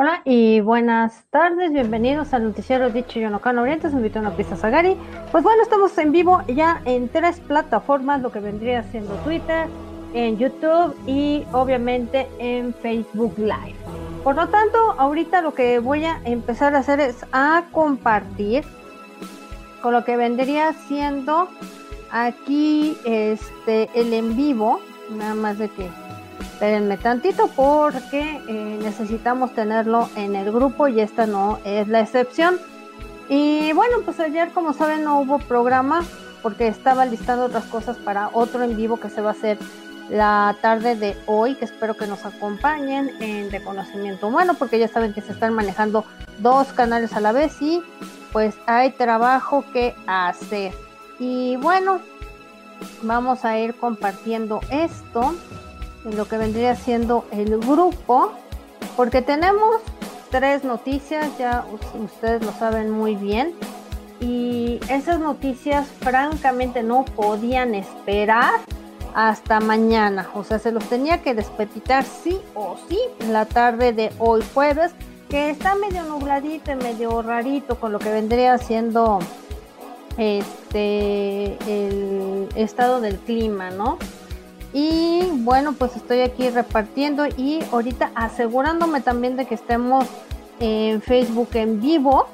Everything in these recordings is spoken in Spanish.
Hola y buenas tardes, bienvenidos al noticiero Dicho Yonocano Oriente, se invito a pista Sagari. Pues bueno, estamos en vivo ya en tres plataformas, lo que vendría siendo Twitter, en YouTube y obviamente en Facebook Live. Por lo tanto, ahorita lo que voy a empezar a hacer es a compartir con lo que vendría siendo aquí este el en vivo, nada más de que Espérenme tantito porque eh, necesitamos tenerlo en el grupo y esta no es la excepción. Y bueno, pues ayer como saben no hubo programa porque estaba listando otras cosas para otro en vivo que se va a hacer la tarde de hoy, que espero que nos acompañen en reconocimiento humano, porque ya saben que se están manejando dos canales a la vez y pues hay trabajo que hacer. Y bueno, vamos a ir compartiendo esto en lo que vendría siendo el grupo, porque tenemos tres noticias, ya ustedes lo saben muy bien, y esas noticias francamente no podían esperar hasta mañana, o sea, se los tenía que despetitar sí o sí la tarde de hoy jueves, que está medio nubladito y medio rarito con lo que vendría siendo este el estado del clima, ¿no? Y bueno, pues estoy aquí repartiendo y ahorita asegurándome también de que estemos en Facebook en vivo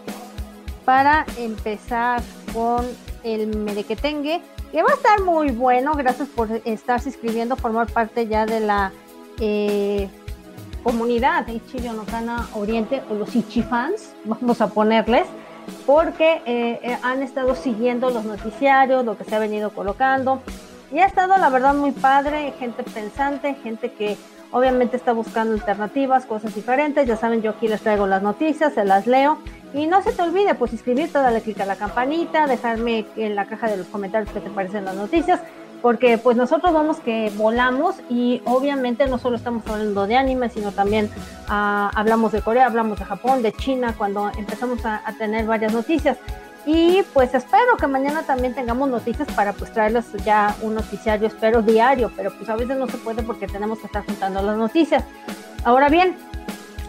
para empezar con el Merequetengue, que va a estar muy bueno. Gracias por estarse inscribiendo, formar parte ya de la eh, comunidad de Ichiyonokana Oriente o los Ichifans, vamos a ponerles, porque eh, eh, han estado siguiendo los noticiarios, lo que se ha venido colocando y ha estado, la verdad, muy padre, gente pensante, gente que obviamente está buscando alternativas, cosas diferentes. Ya saben, yo aquí les traigo las noticias, se las leo. Y no se te olvide, pues inscribirte, darle clic a la campanita, dejarme en la caja de los comentarios qué te parecen las noticias, porque pues nosotros vamos que volamos y obviamente no solo estamos hablando de anime, sino también ah, hablamos de Corea, hablamos de Japón, de China, cuando empezamos a tener varias noticias. Y pues espero que mañana también tengamos noticias para pues traerles ya un noticiario, espero diario, pero pues a veces no se puede porque tenemos que estar juntando las noticias. Ahora bien,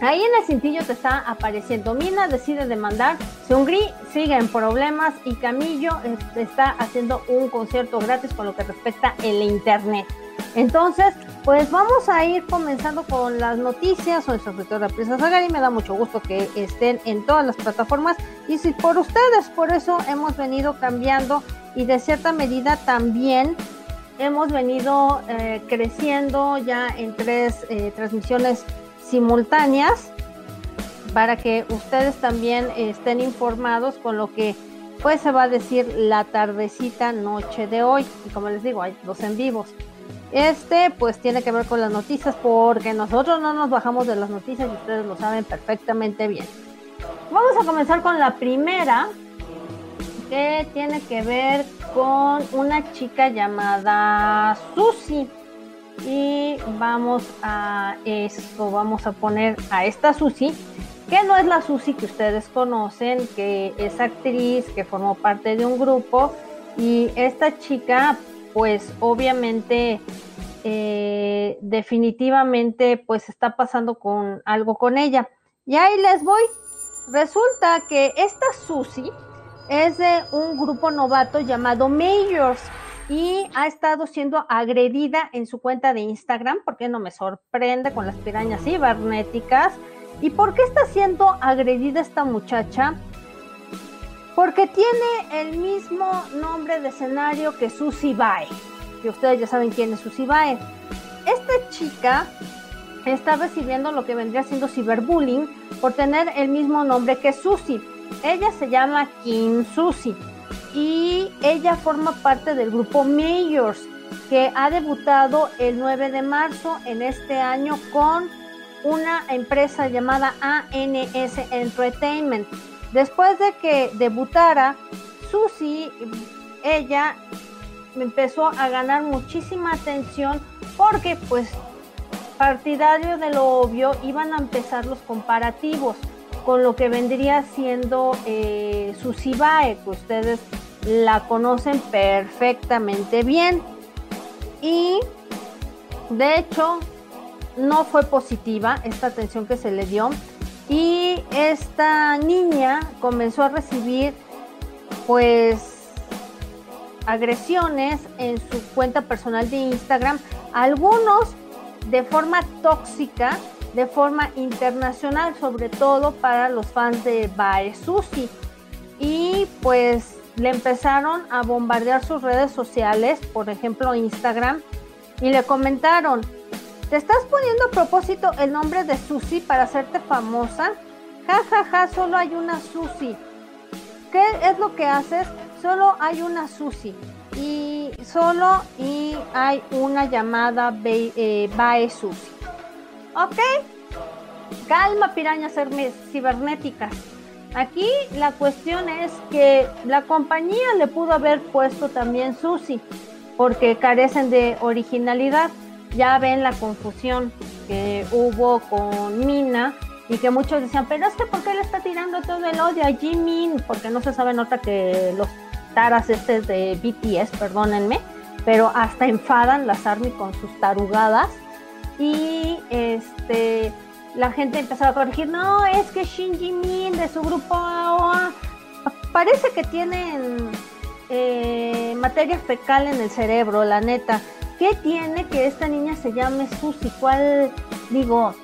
ahí en el cintillo te está apareciendo, Mina decide demandar, Seungri sigue en problemas y Camillo este, está haciendo un concierto gratis con lo que respecta el internet. Entonces, pues vamos a ir comenzando con las noticias. Soy su de Prisa Sagari. Me da mucho gusto que estén en todas las plataformas. Y si por ustedes, por eso hemos venido cambiando y de cierta medida también hemos venido eh, creciendo ya en tres eh, transmisiones simultáneas para que ustedes también estén informados con lo que pues se va a decir la tardecita noche de hoy. Y como les digo, hay dos en vivos. Este pues tiene que ver con las noticias porque nosotros no nos bajamos de las noticias y ustedes lo saben perfectamente bien. Vamos a comenzar con la primera que tiene que ver con una chica llamada Susi. Y vamos a esto, vamos a poner a esta Susi, que no es la Susi que ustedes conocen, que es actriz, que formó parte de un grupo. Y esta chica pues obviamente eh, definitivamente pues está pasando con algo con ella. Y ahí les voy. Resulta que esta Susi es de un grupo novato llamado Majors y ha estado siendo agredida en su cuenta de Instagram, porque no me sorprende con las pirañas cibernéticas. ¿Y por qué está siendo agredida esta muchacha? Porque tiene el mismo nombre de escenario que Susie Bae. Que ustedes ya saben quién es Susie Bae. Esta chica está recibiendo lo que vendría siendo ciberbullying por tener el mismo nombre que Susie. Ella se llama Kim Susie y ella forma parte del grupo Majors que ha debutado el 9 de marzo en este año con una empresa llamada ANS Entertainment. Después de que debutara, Susie, ella empezó a ganar muchísima atención porque pues partidario de lo obvio iban a empezar los comparativos con lo que vendría siendo eh, Bae, que ustedes la conocen perfectamente bien. Y de hecho no fue positiva esta atención que se le dio y esta niña comenzó a recibir pues agresiones en su cuenta personal de Instagram, algunos de forma tóxica, de forma internacional, sobre todo para los fans de Bae Susi. Y pues le empezaron a bombardear sus redes sociales, por ejemplo Instagram, y le comentaron, ¿te estás poniendo a propósito el nombre de Susi para hacerte famosa? Ja, ja, ja, solo hay una Susi. ¿Qué es lo que haces? Solo hay una Susi. Y solo y hay una llamada eh, Bae Susi. ¿Ok? Calma, pirañas cibernéticas. Aquí la cuestión es que la compañía le pudo haber puesto también Susi, porque carecen de originalidad. Ya ven la confusión que hubo con Mina y que muchos decían, pero es que ¿por qué le está tirando todo el odio a Jimin? Porque no se sabe nota que los taras estos de BTS, perdónenme, pero hasta enfadan las ARMY con sus tarugadas y este la gente empezó a corregir, no, es que Shin Jimin de su grupo parece que tienen eh, materia fecal en el cerebro, la neta. ¿Qué tiene que esta niña se llame Susi? ¿Cuál, digo,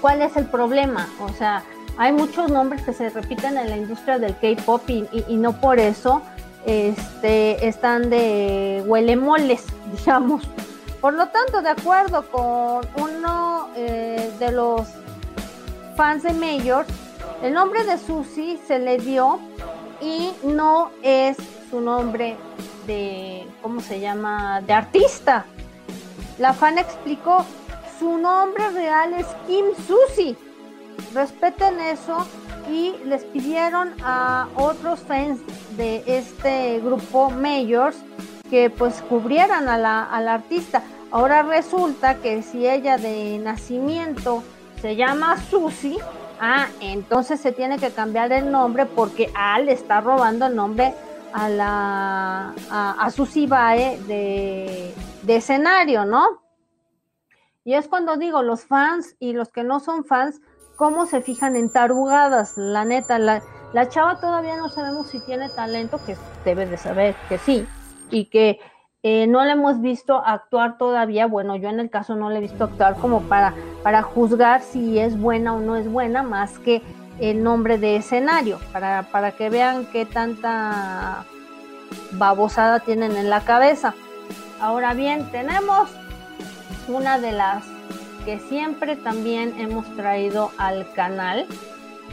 ¿cuál es el problema? O sea, hay muchos nombres que se repiten en la industria del K-pop y, no por eso este, están de huele moles, digamos. Por lo tanto, de acuerdo con uno eh, de los fans de Mayor, el nombre de Susie se le dio y no es su nombre de, ¿cómo se llama?, de artista. La fan explicó, su nombre real es Kim Susi. Respeten eso y les pidieron a otros fans de este grupo Mayors que pues cubrieran a la, artista. Ahora resulta que si ella de nacimiento se llama Susi, ah, entonces se tiene que cambiar el nombre porque Al está robando el nombre a la a, Susi Bae de, de escenario, ¿no? Y es cuando digo, los fans y los que no son fans, cómo se fijan en tarugadas, la neta, la, la chava todavía no sabemos si tiene talento, que debe de saber que sí, y que eh, no la hemos visto actuar todavía, bueno, yo en el caso no la he visto actuar como para, para juzgar si es buena o no es buena, más que el nombre de escenario, para, para que vean qué tanta babosada tienen en la cabeza. Ahora bien, tenemos una de las que siempre también hemos traído al canal.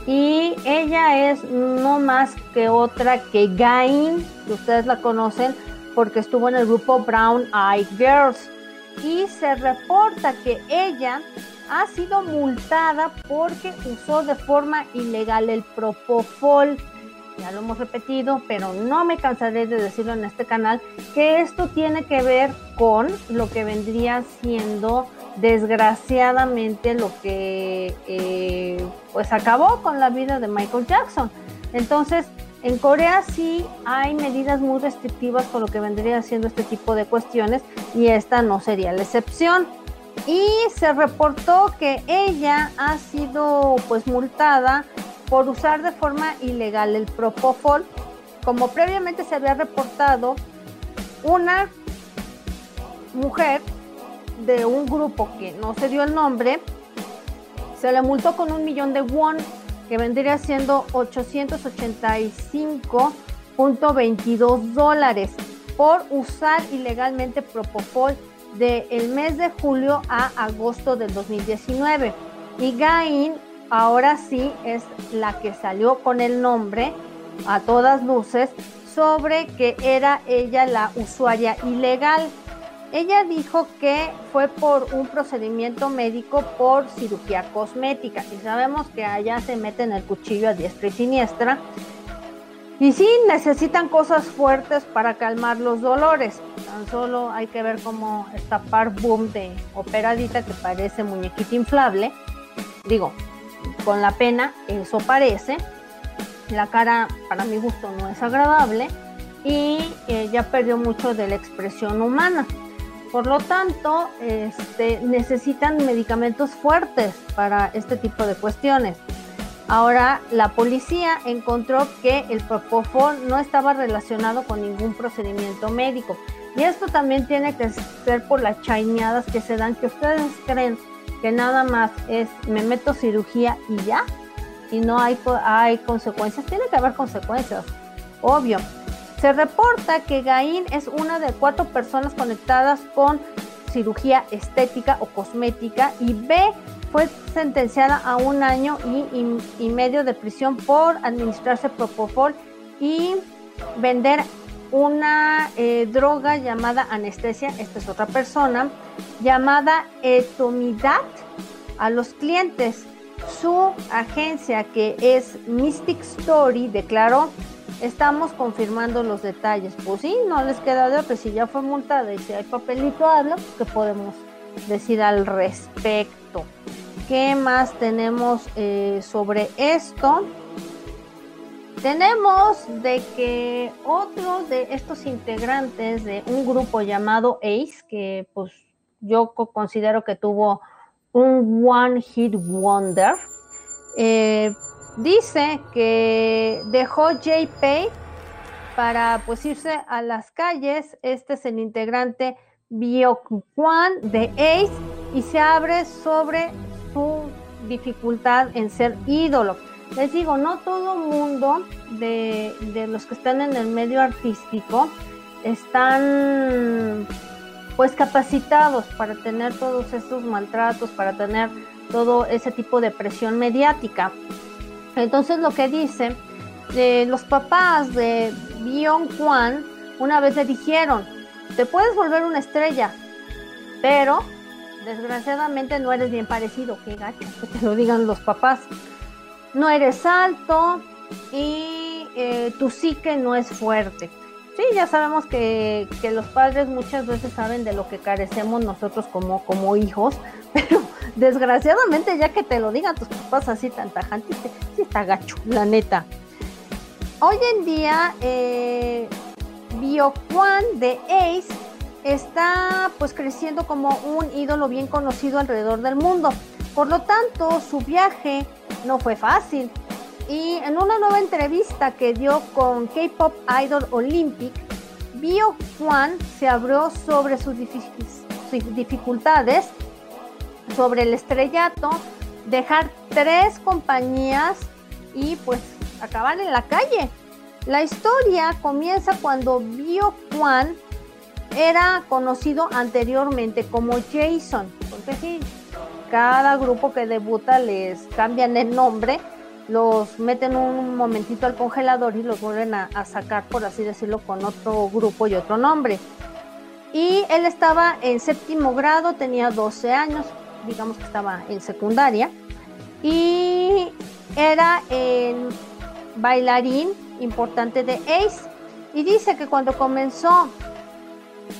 Y ella es no más que otra que Gain, que ustedes la conocen porque estuvo en el grupo Brown Eye Girls. Y se reporta que ella ha sido multada porque usó de forma ilegal el Propofol. Ya lo hemos repetido, pero no me cansaré de decirlo en este canal, que esto tiene que ver con lo que vendría siendo desgraciadamente lo que eh, pues acabó con la vida de Michael Jackson. Entonces, en Corea sí hay medidas muy restrictivas con lo que vendría siendo este tipo de cuestiones y esta no sería la excepción. Y se reportó que ella ha sido pues multada por usar de forma ilegal el Propofol, como previamente se había reportado una mujer de un grupo que no se dio el nombre, se le multó con un millón de won, que vendría siendo 885.22 dólares por usar ilegalmente Propofol del el mes de julio a agosto del 2019. Y Gain ahora sí es la que salió con el nombre a todas luces sobre que era ella la usuaria ilegal. Ella dijo que fue por un procedimiento médico por cirugía cosmética y sabemos que allá se meten el cuchillo a diestra y siniestra. Y sí, necesitan cosas fuertes para calmar los dolores. Tan solo hay que ver cómo esta par boom de operadita que parece muñequita inflable. Digo, con la pena, eso parece. La cara, para mi gusto, no es agradable y eh, ya perdió mucho de la expresión humana. Por lo tanto, este, necesitan medicamentos fuertes para este tipo de cuestiones. Ahora la policía encontró que el propofol no estaba relacionado con ningún procedimiento médico. Y esto también tiene que ser por las chaineadas que se dan, que ustedes creen que nada más es me meto cirugía y ya, y no hay, hay consecuencias. Tiene que haber consecuencias, obvio. Se reporta que Gain es una de cuatro personas conectadas con cirugía estética o cosmética y B fue sentenciada a un año y, medio de prisión por administrarse propofol y vender una eh, droga llamada anestesia, esta es otra persona, llamada etomidat a los clientes. Su agencia, que es Mystic Story, declaró, estamos confirmando los detalles. Pues sí, no les queda de otra, si ya fue multada y si hay papelito habla, pues que podemos decir al respecto. ¿Qué más tenemos eh, sobre esto? Tenemos de que otro de estos integrantes de un grupo llamado ACE, que pues yo considero que tuvo un One Hit Wonder, eh, dice que dejó JP para pues irse a las calles. Este es el integrante Bioquan de Ace y se abre sobre su dificultad en ser ídolo. Les digo, no todo mundo de, de los que están en el medio artístico están pues capacitados para tener todos estos maltratos, para tener todo ese tipo de presión mediática. Entonces lo que dice, eh, los papás de Bion Kwan una vez le dijeron, te puedes volver una estrella, pero desgraciadamente no eres bien parecido, qué gacho, que te lo digan los papás. No eres alto y eh, tu psique no es fuerte. Sí, ya sabemos que, los padres muchas veces saben de lo que carecemos nosotros como, como hijos, pero desgraciadamente ya que te lo digan tus papás así tan tajantes, sí está gacho, la neta. Hoy en día, eh, BioQuan de Ace está pues creciendo como un ídolo bien conocido alrededor del mundo. Por lo tanto, su viaje no fue fácil. Y en una nueva entrevista que dio con K-Pop Idol Olympic, Bio Juan se abrió sobre sus, dificultades, sobre el estrellato, dejar tres compañías y pues acabar en la calle. La historia comienza cuando Bio Juan era conocido anteriormente como Jason, cada grupo que debuta les cambian el nombre los meten un momentito al congelador y los vuelven a, sacar, por así decirlo, con otro grupo y otro nombre. Y él estaba en séptimo grado, tenía 12 años, digamos que estaba en secundaria, y era el bailarín importante de Ace. Y dice que cuando comenzó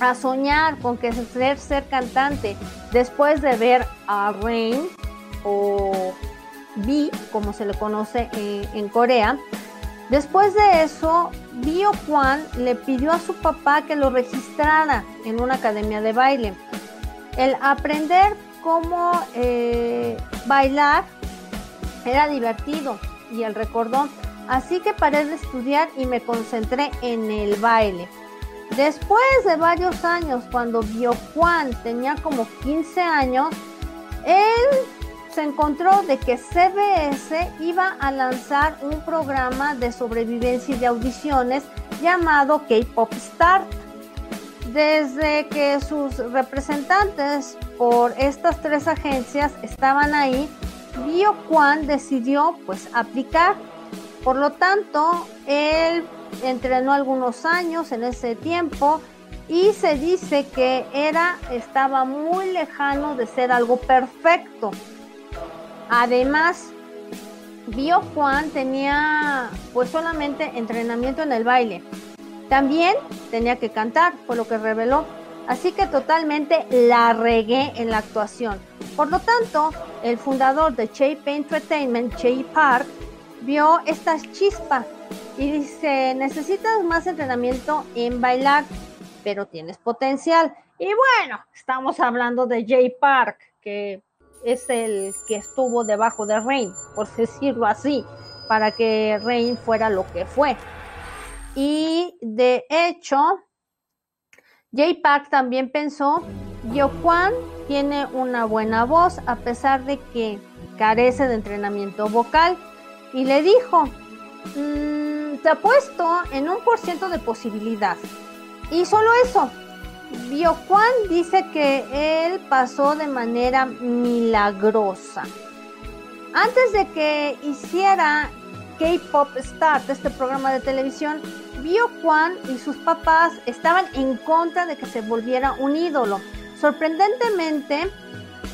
a soñar con que ser, cantante, después de ver a Rain o B, como se le conoce eh, en Corea. Después de eso, Bio Juan le pidió a su papá que lo registrara en una academia de baile. El aprender cómo eh, bailar era divertido y él recordó. Así que paré de estudiar y me concentré en el baile. Después de varios años, cuando Juan tenía como 15 años, él se encontró de que CBS iba a lanzar un programa de sobrevivencia y de audiciones llamado K-Pop Start. Desde que sus representantes por estas tres agencias estaban ahí, Bio Kwan decidió pues aplicar. Por lo tanto, él entrenó algunos años en ese tiempo y se dice que era estaba muy lejano de ser algo perfecto. Además, Bio Juan tenía pues solamente entrenamiento en el baile. También tenía que cantar, por lo que reveló. Así que totalmente la regué en la actuación. Por lo tanto, el fundador de Shape Entertainment, Jay Park, vio esta chispa y dice, necesitas más entrenamiento en bailar, pero tienes potencial. Y bueno, estamos hablando de Jay Park, que es el que estuvo debajo de Rain, por decirlo así, para que Rain fuera lo que fue. Y de hecho, J-Pack también pensó, Kwan tiene una buena voz a pesar de que carece de entrenamiento vocal y le dijo, mm, te apuesto en un por ciento de posibilidad. Y solo eso, Kwan dice que él pasó de manera milagrosa. Antes de que hiciera K-Pop Start, este programa de televisión, Bio Kwan y sus papás estaban en contra de que se volviera un ídolo. Sorprendentemente,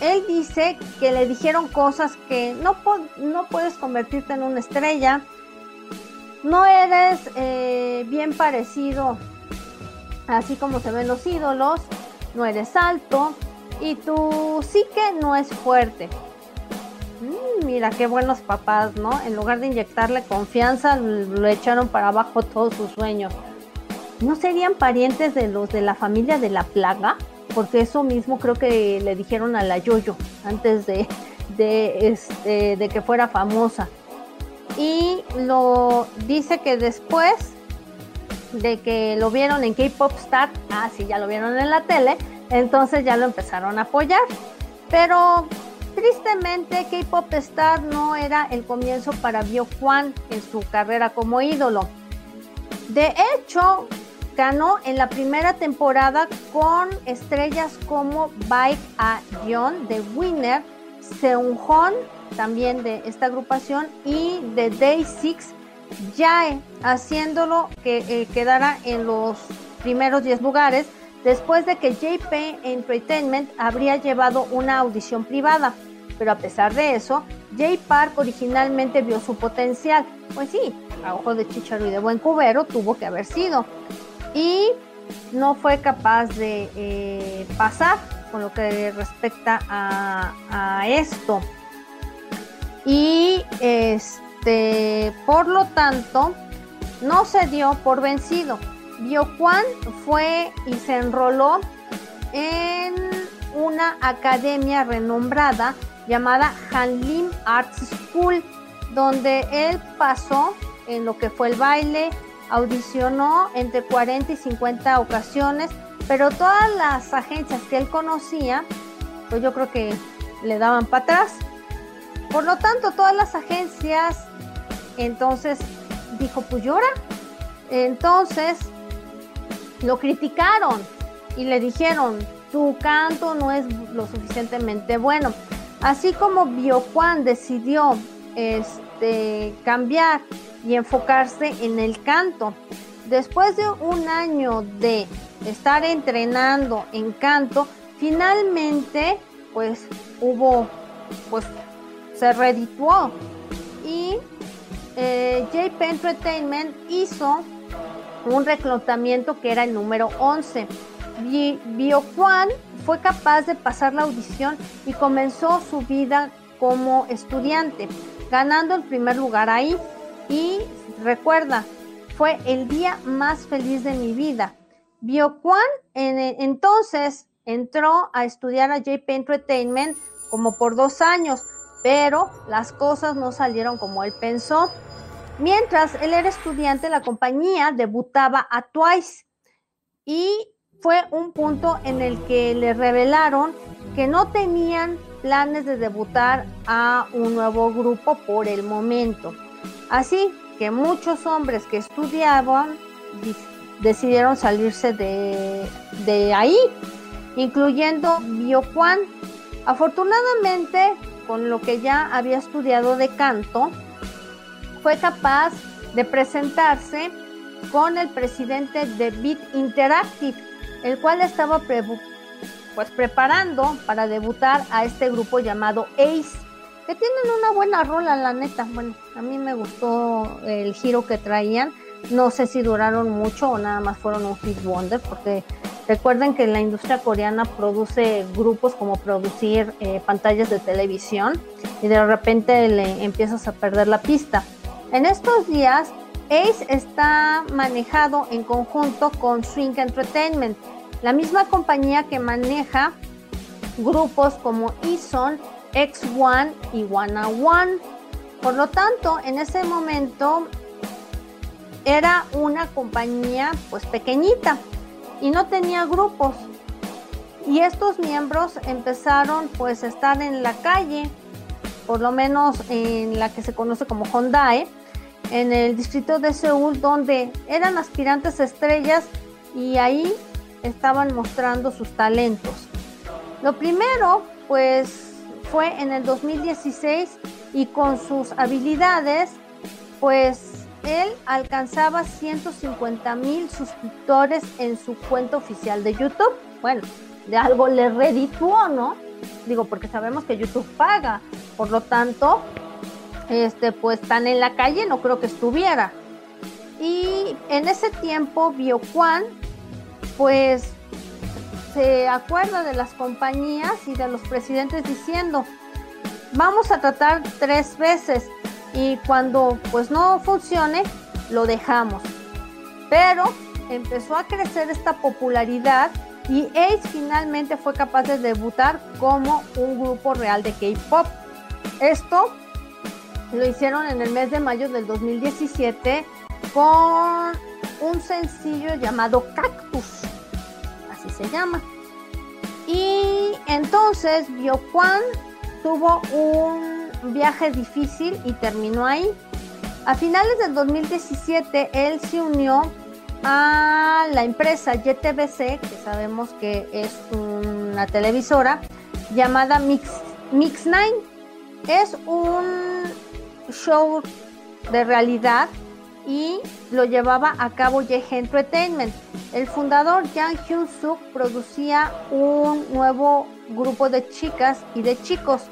él dice que le dijeron cosas que no, no puedes convertirte en una estrella, no eres eh, bien parecido así como se ven los ídolos, no eres alto y tu psique no es fuerte. Mm, mira qué buenos papás, ¿no? En lugar de inyectarle confianza, lo echaron para abajo todos sus sueños. ¿No serían parientes de los de la familia de la plaga? Porque eso mismo creo que le dijeron a la Yoyo antes de, este, de que fuera famosa. Y lo dice que después de que lo vieron en K-Pop Star, ah, sí, ya lo vieron en la tele, entonces ya lo empezaron a apoyar. Pero Tristemente, K-Pop Star no era el comienzo para Bio Juan en su carrera como ídolo. De hecho, ganó en la primera temporada con estrellas como Baek A Yeon de Winner, Seung-Hon también de esta agrupación y de Day 6 Jae, haciéndolo que eh, quedara en los primeros 10 lugares después de que JP Entertainment habría llevado una audición privada. Pero a pesar de eso, Jay Park originalmente vio su potencial. Pues sí, a ojo de chicharo y de buen cubero tuvo que haber sido. Y no fue capaz de eh, pasar con lo que respecta a, esto. Y este, por lo tanto, no se dio por vencido Bioquan fue y se enroló en una academia renombrada llamada Hanlim Arts School, donde él pasó en lo que fue el baile, audicionó entre 40 y 50 ocasiones, pero todas las agencias que él conocía, pues yo creo que le daban para atrás. Por lo tanto, todas las agencias, entonces dijo, pues llora. Entonces lo criticaron y le dijeron, tu canto no es lo suficientemente bueno. Así como Biojuan decidió este, cambiar y enfocarse en el canto. Después de un año de estar entrenando en canto, finalmente pues hubo, pues se redituó y eh, JP Entertainment hizo un reclutamiento que era el número 11. Bio Juan fue capaz de pasar la audición y comenzó su vida como estudiante, ganando el primer lugar ahí. Y recuerda, fue el día más feliz de mi vida. Bio Juan en, entonces entró a estudiar a JP Entertainment como por dos años, pero las cosas no salieron como él pensó. Mientras él era estudiante, la compañía debutaba a Twice y fue un punto en el que le revelaron que no tenían planes de debutar a un nuevo grupo por el momento. Así que muchos hombres que estudiaban decidieron salirse de, de ahí, incluyendo Bio Juan. Afortunadamente, con lo que ya había estudiado de canto, fue capaz de presentarse con el presidente de Bit Interactive, el cual estaba pues preparando para debutar a este grupo llamado Ace, que tienen una buena rola, la neta. Bueno, a mí me gustó el giro que traían. No sé si duraron mucho o nada más fueron un hit wonder, porque recuerden que la industria coreana produce grupos como producir eh, pantallas de televisión y de repente le empiezas a perder la pista. En estos días, Ace está manejado en conjunto con Swing Entertainment, la misma compañía que maneja grupos como Eason, X1 y One One. Por lo tanto, en ese momento era una compañía pues pequeñita y no tenía grupos. Y estos miembros empezaron pues a estar en la calle, por lo menos en la que se conoce como Hyundai, en el distrito de Seúl, donde eran aspirantes estrellas y ahí estaban mostrando sus talentos. Lo primero, pues, fue en el 2016 y con sus habilidades, pues, él alcanzaba 150 mil suscriptores en su cuenta oficial de YouTube. Bueno, de algo le redituó, ¿no? Digo, porque sabemos que YouTube paga, por lo tanto, este, pues tan en la calle no creo que estuviera. Y en ese tiempo, Bioquan, pues se acuerda de las compañías y de los presidentes diciendo, vamos a tratar tres veces y cuando pues no funcione, lo dejamos. Pero empezó a crecer esta popularidad y Ace finalmente fue capaz de debutar como un grupo real de K-Pop. Esto lo hicieron en el mes de mayo del 2017 con un sencillo llamado Cactus, se llama. Y entonces Bioquan tuvo un viaje difícil y terminó ahí. A finales del 2017 él se unió a la empresa YTBC, que sabemos que es una televisora, llamada Mix, Mix 9. Es un show de realidad y lo llevaba a cabo Yehe Entertainment. El fundador Yang Hyun Suk producía un nuevo grupo de chicas y de chicos.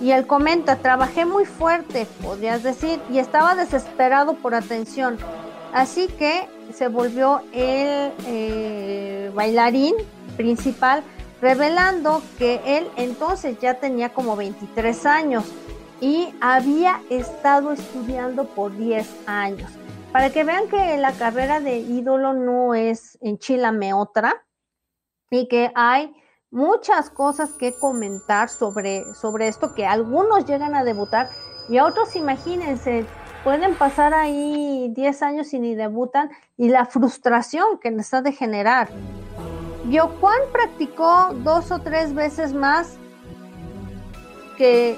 Y él comenta, trabajé muy fuerte, podrías decir, y estaba desesperado por atención. Así que se volvió el eh, bailarín principal, revelando que él entonces ya tenía como 23 años y había estado estudiando por 10 años. Para que vean que la carrera de ídolo no es enchilame otra y que hay muchas cosas que comentar sobre, sobre esto, que algunos llegan a debutar y a otros, imagínense, pueden pasar ahí 10 años y ni debutan y la frustración que les ha de generar. Practicó dos o tres veces más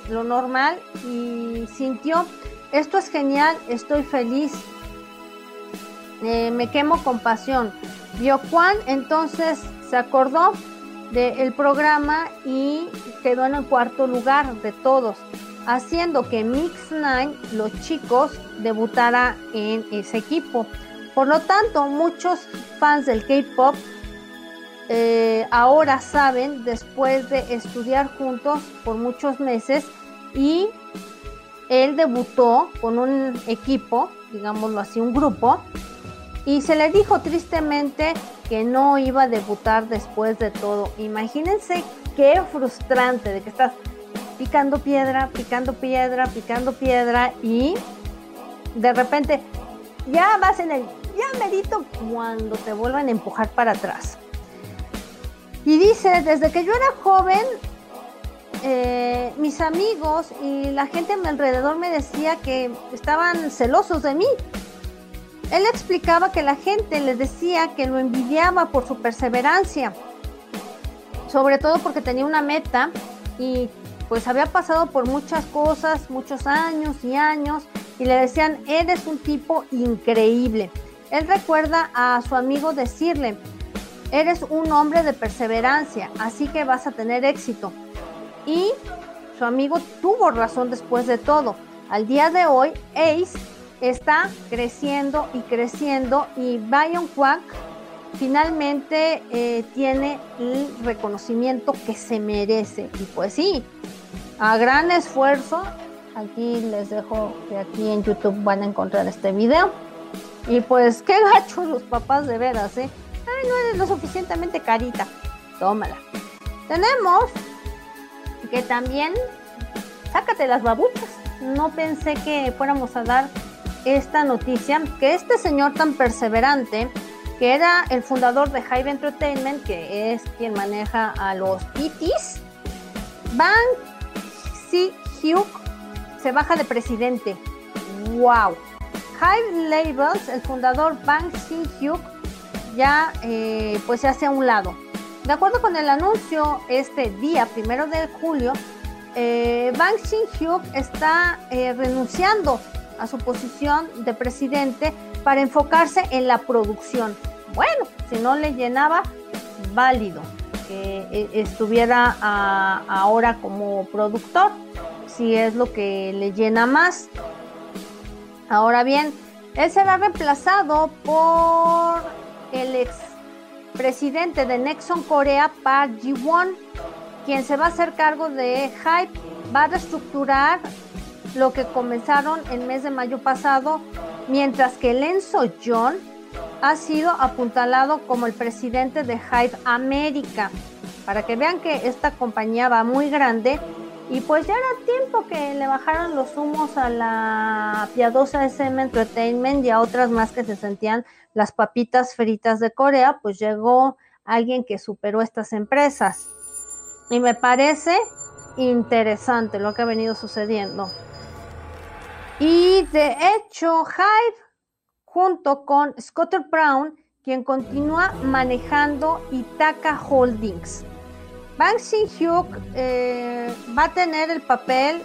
lo normal y sintió, esto es genial, estoy feliz, eh, me quemo con pasión. Vio Juan entonces se acordó del programa y quedó en el cuarto lugar de todos, haciendo que Mix Nine, los chicos, debutara en ese equipo. Por lo tanto, muchos fans del K-Pop eh, ahora saben, después de estudiar juntos por muchos meses, y él debutó con un equipo, digámoslo así, un grupo, y se le dijo tristemente que no iba a debutar después de todo. Imagínense qué frustrante de que estás picando piedra, picando piedra, picando piedra y de repente ya vas en el, ya medito cuando te vuelvan a empujar para atrás. Y dice, desde que yo era joven, eh, mis amigos y la gente a mi alrededor me decía que estaban celosos de mí. Él explicaba que la gente le decía que lo envidiaba por su perseverancia, sobre todo porque tenía una meta y pues había pasado por muchas cosas, muchos años y años, y le decían, eres un tipo increíble. Él recuerda a su amigo decirle, Eres un hombre de perseverancia, así que vas a tener éxito. Y su amigo tuvo razón después de todo. Al día de hoy, Ace está creciendo y creciendo y Bayon Quack finalmente eh, tiene el reconocimiento que se merece. Y pues sí, a gran esfuerzo, aquí les dejo que aquí en YouTube van a encontrar este video. Y pues qué gachos los papás de veras, ¿eh? No eres lo suficientemente carita. Tómala. Tenemos que también, sácate las babuchas. No pensé que fuéramos a dar esta noticia, que este señor tan perseverante, que era el fundador de Hive Entertainment, que es quien maneja a los PTs, van Si-hyuk se baja de presidente. ¡Wow! Hive Labels, el fundador Bang Si-hyuk, ya eh, pues se hace a un lado. De acuerdo con el anuncio este día, primero de julio, eh, Bang Si-hyuk está eh, renunciando a su posición de presidente para enfocarse en la producción. Bueno, si no le llenaba, válido que estuviera ahora como productor, si es lo que le llena más. Ahora bien, él será reemplazado por el ex presidente de Nexon Corea, Park Ji-won, quien se va a hacer cargo de Hype, va a reestructurar lo que comenzaron el mes de mayo pasado, mientras que Lenzo John ha sido apuntalado como el presidente de Hype América, para que vean que esta compañía va muy grande y pues ya era tiempo que le bajaran los humos a la piadosa SM Entertainment y a otras más que se sentían las papitas fritas de Corea, pues llegó alguien que superó estas empresas. Y me parece interesante lo que ha venido sucediendo. Y de hecho, Hive, junto con Scott Brown, quien continúa manejando Itaka Holdings. Bang Sin-hyuk eh, va a tener el papel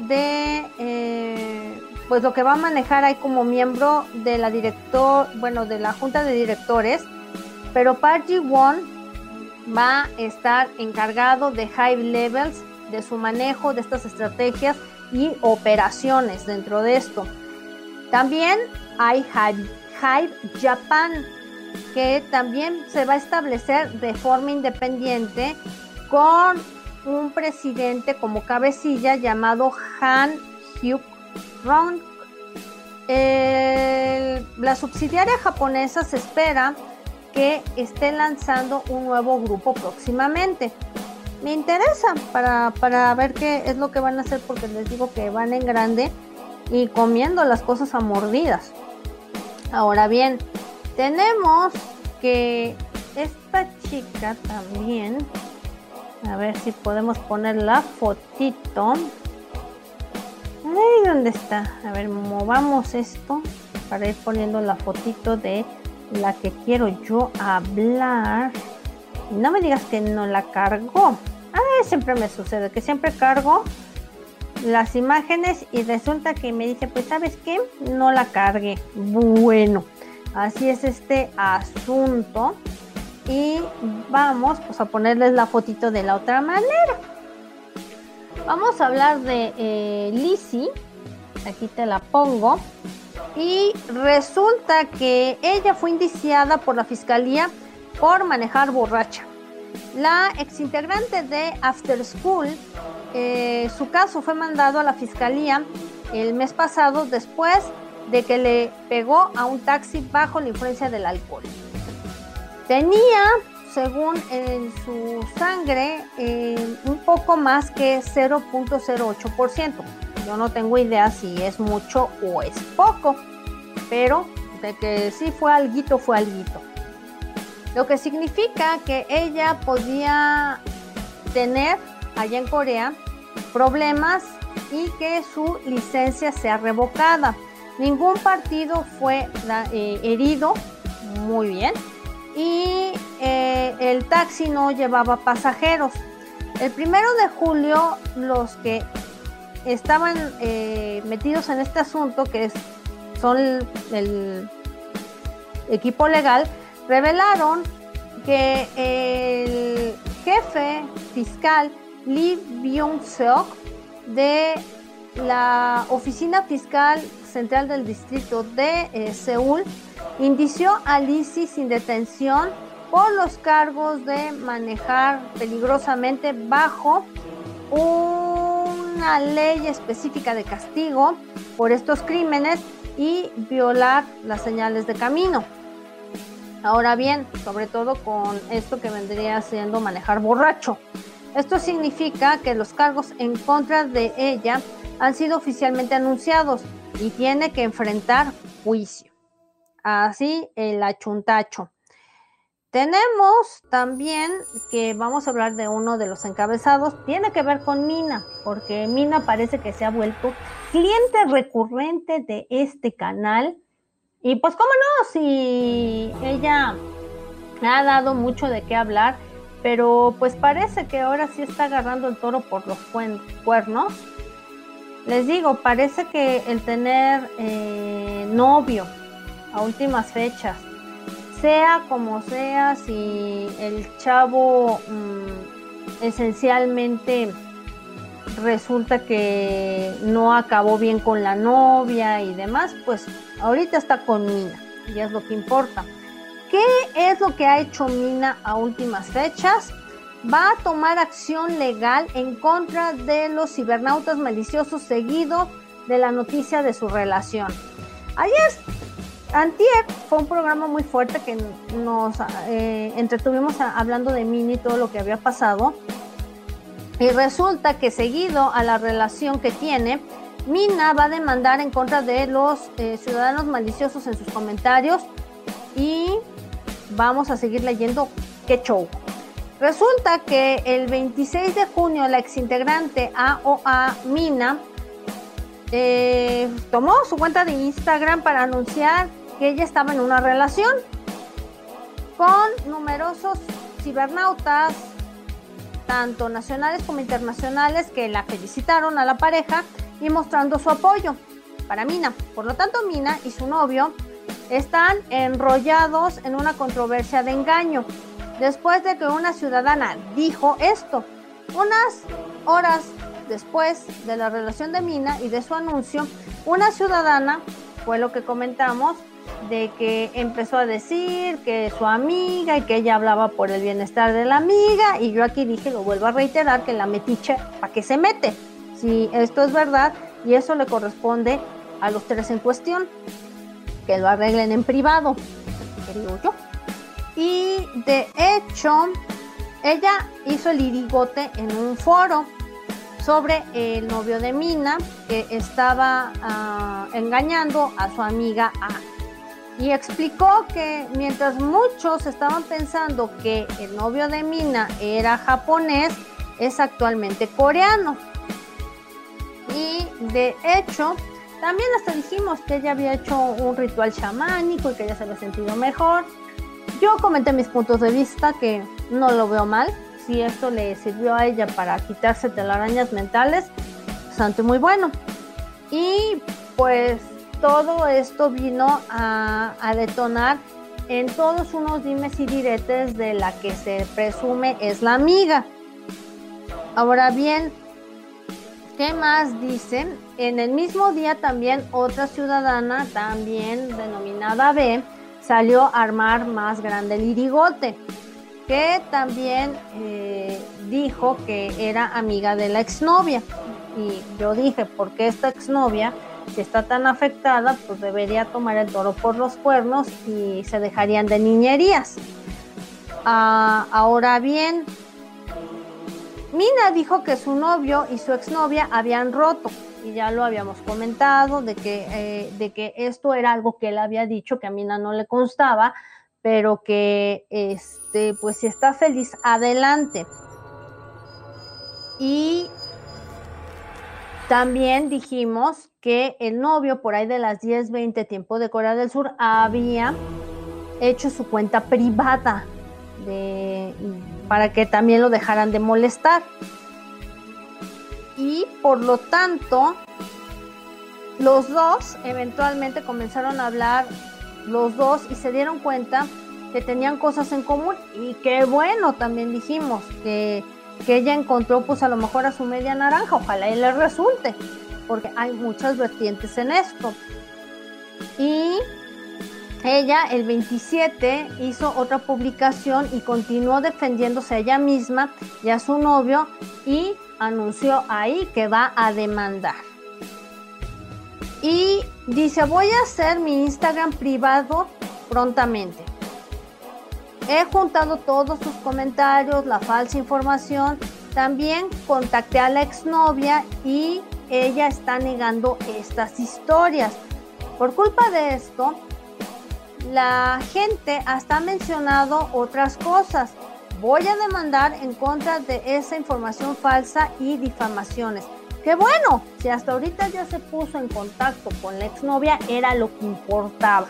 de eh, pues lo que va a manejar ahí como miembro de la director, bueno, de la junta de directores, pero Park Ji-won va a estar encargado de high levels, de su manejo de estas estrategias y operaciones dentro de esto. También hay Hive Japan, que también se va a establecer de forma independiente con un presidente como cabecilla llamado Han Hyuk Rong. la subsidiaria japonesa se espera que esté lanzando un nuevo grupo próximamente me interesa para, para ver qué es lo que van a hacer porque les digo que van en grande y comiendo las cosas a mordidas. Ahora bien, tenemos que esta chica también, a ver si podemos poner la fotito. Ahí dónde está. A ver, movamos esto para ir poniendo la fotito de la que quiero yo hablar. No me digas que no la cargó. A ver, siempre me sucede que siempre cargo las imágenes y resulta que me dice, pues sabes qué, no la cargue. Bueno, así es este asunto. Y vamos pues a ponerles la fotito de la otra manera. Vamos a hablar de eh, Lizzie. Aquí te la pongo. Y resulta que ella fue indiciada por la fiscalía por manejar borracha. La exintegrante de After School, eh, su caso fue mandado a la fiscalía el mes pasado después de que le pegó a un taxi bajo la influencia del alcohol. Tenía, según en su sangre, eh, un poco más que 0.08%. Yo no tengo idea si es mucho o es poco, pero de que sí fue alguito, fue alguito lo que significa que ella podía tener allá en Corea problemas y que su licencia sea revocada. Ningún partido fue eh, herido, muy bien, y eh, el taxi no llevaba pasajeros. El primero de julio, los que estaban eh, metidos en este asunto, que son el equipo legal, revelaron que el jefe fiscal Lee Byung-seok de la Oficina Fiscal Central del Distrito de eh, Seúl indició a Lisi sin detención por los cargos de manejar peligrosamente bajo una ley específica de castigo por estos crímenes y violar las señales de camino. Ahora bien, sobre todo con esto que vendría siendo manejar borracho. Esto significa que los cargos en contra de ella han sido oficialmente anunciados y tiene que enfrentar juicio. Así el achuntacho. Tenemos también que vamos a hablar de uno de los encabezados, tiene que ver con Mina, porque Mina parece que se ha vuelto cliente recurrente de este canal. Y pues cómo no, si ella ha dado mucho de qué hablar, pero pues parece que ahora sí está agarrando el toro por los cuernos. Les digo, parece que el tener eh, novio a últimas fechas, sea como sea, si el chavo mm, esencialmente resulta que no acabó bien con la novia y demás, pues ahorita está con Mina y es lo que importa. ¿Qué es lo que ha hecho Mina a últimas fechas? Va a tomar acción legal en contra de los cibernautas maliciosos seguido de la noticia de su relación. Ayer Antier fue un programa muy fuerte que nos eh, entretuvimos hablando de Mini y todo lo que había pasado. Y resulta que seguido a la relación que tiene, Mina va a demandar en contra de los eh, ciudadanos maliciosos en sus comentarios y vamos a seguir leyendo qué show. Resulta que el 26 de junio la exintegrante AOA Mina eh, tomó su cuenta de Instagram para anunciar que ella estaba en una relación con numerosos cibernautas, tanto nacionales como internacionales, que la felicitaron a la pareja y mostrando su apoyo para Mina. Por lo tanto, Mina y su novio están enrollados en una controversia de engaño, después de que una ciudadana dijo esto. Unas horas después de la relación de Mina y de su anuncio, una ciudadana, fue lo que comentamos, de que empezó a decir que su amiga y que ella hablaba por el bienestar de la amiga y yo aquí dije, lo vuelvo a reiterar, que la metiche, ¿para qué se mete? Si esto es verdad y eso le corresponde a los tres en cuestión, que lo arreglen en privado, digo yo. Y de hecho, ella hizo el irigote en un foro sobre el novio de Mina que estaba ah, engañando a su amiga A y explicó que mientras muchos estaban pensando que el novio de Mina era japonés, es actualmente coreano. Y de hecho, también hasta dijimos que ella había hecho un ritual chamánico y que ella se había sentido mejor. Yo comenté mis puntos de vista que no lo veo mal. Si esto le sirvió a ella para quitarse telarañas mentales, bastante muy bueno. Y pues todo esto vino a, detonar en todos unos dimes y diretes de la que se presume es la amiga. Ahora bien, ¿qué más dicen? En el mismo día también otra ciudadana, también denominada B, salió a armar más grande el irigote, que también eh, dijo que era amiga de la exnovia. Y yo dije, ¿por qué esta exnovia? si está tan afectada, pues debería tomar el toro por los cuernos y se dejarían de niñerías. Ah, ahora bien, Mina dijo que su novio y su exnovia habían roto y ya lo habíamos comentado de que, eh, de que esto era algo que él había dicho que a Mina no le constaba, pero que este, pues si está feliz, adelante. Y también dijimos que el novio por ahí de las 10:20 tiempo de Corea del Sur había hecho su cuenta privada para que también lo dejaran de molestar. Y por lo tanto, los dos eventualmente comenzaron a hablar los dos y se dieron cuenta que tenían cosas en común. Y qué bueno también dijimos que, que ella encontró pues a lo mejor a su media naranja, ojalá y le resulte porque hay muchas vertientes en esto. Y ella el 27 hizo otra publicación y continuó defendiéndose a ella misma y a su novio. Y anunció ahí que va a demandar. Y dice, voy a hacer mi Instagram privado prontamente. He juntado todos sus comentarios, la falsa información. También contacté a la exnovia y ella está negando estas historias. Por culpa de esto, la gente hasta ha mencionado otras cosas. Voy a demandar en contra de esa información falsa y difamaciones. Que bueno, si hasta ahorita ya se puso en contacto con la exnovia, era lo que importaba,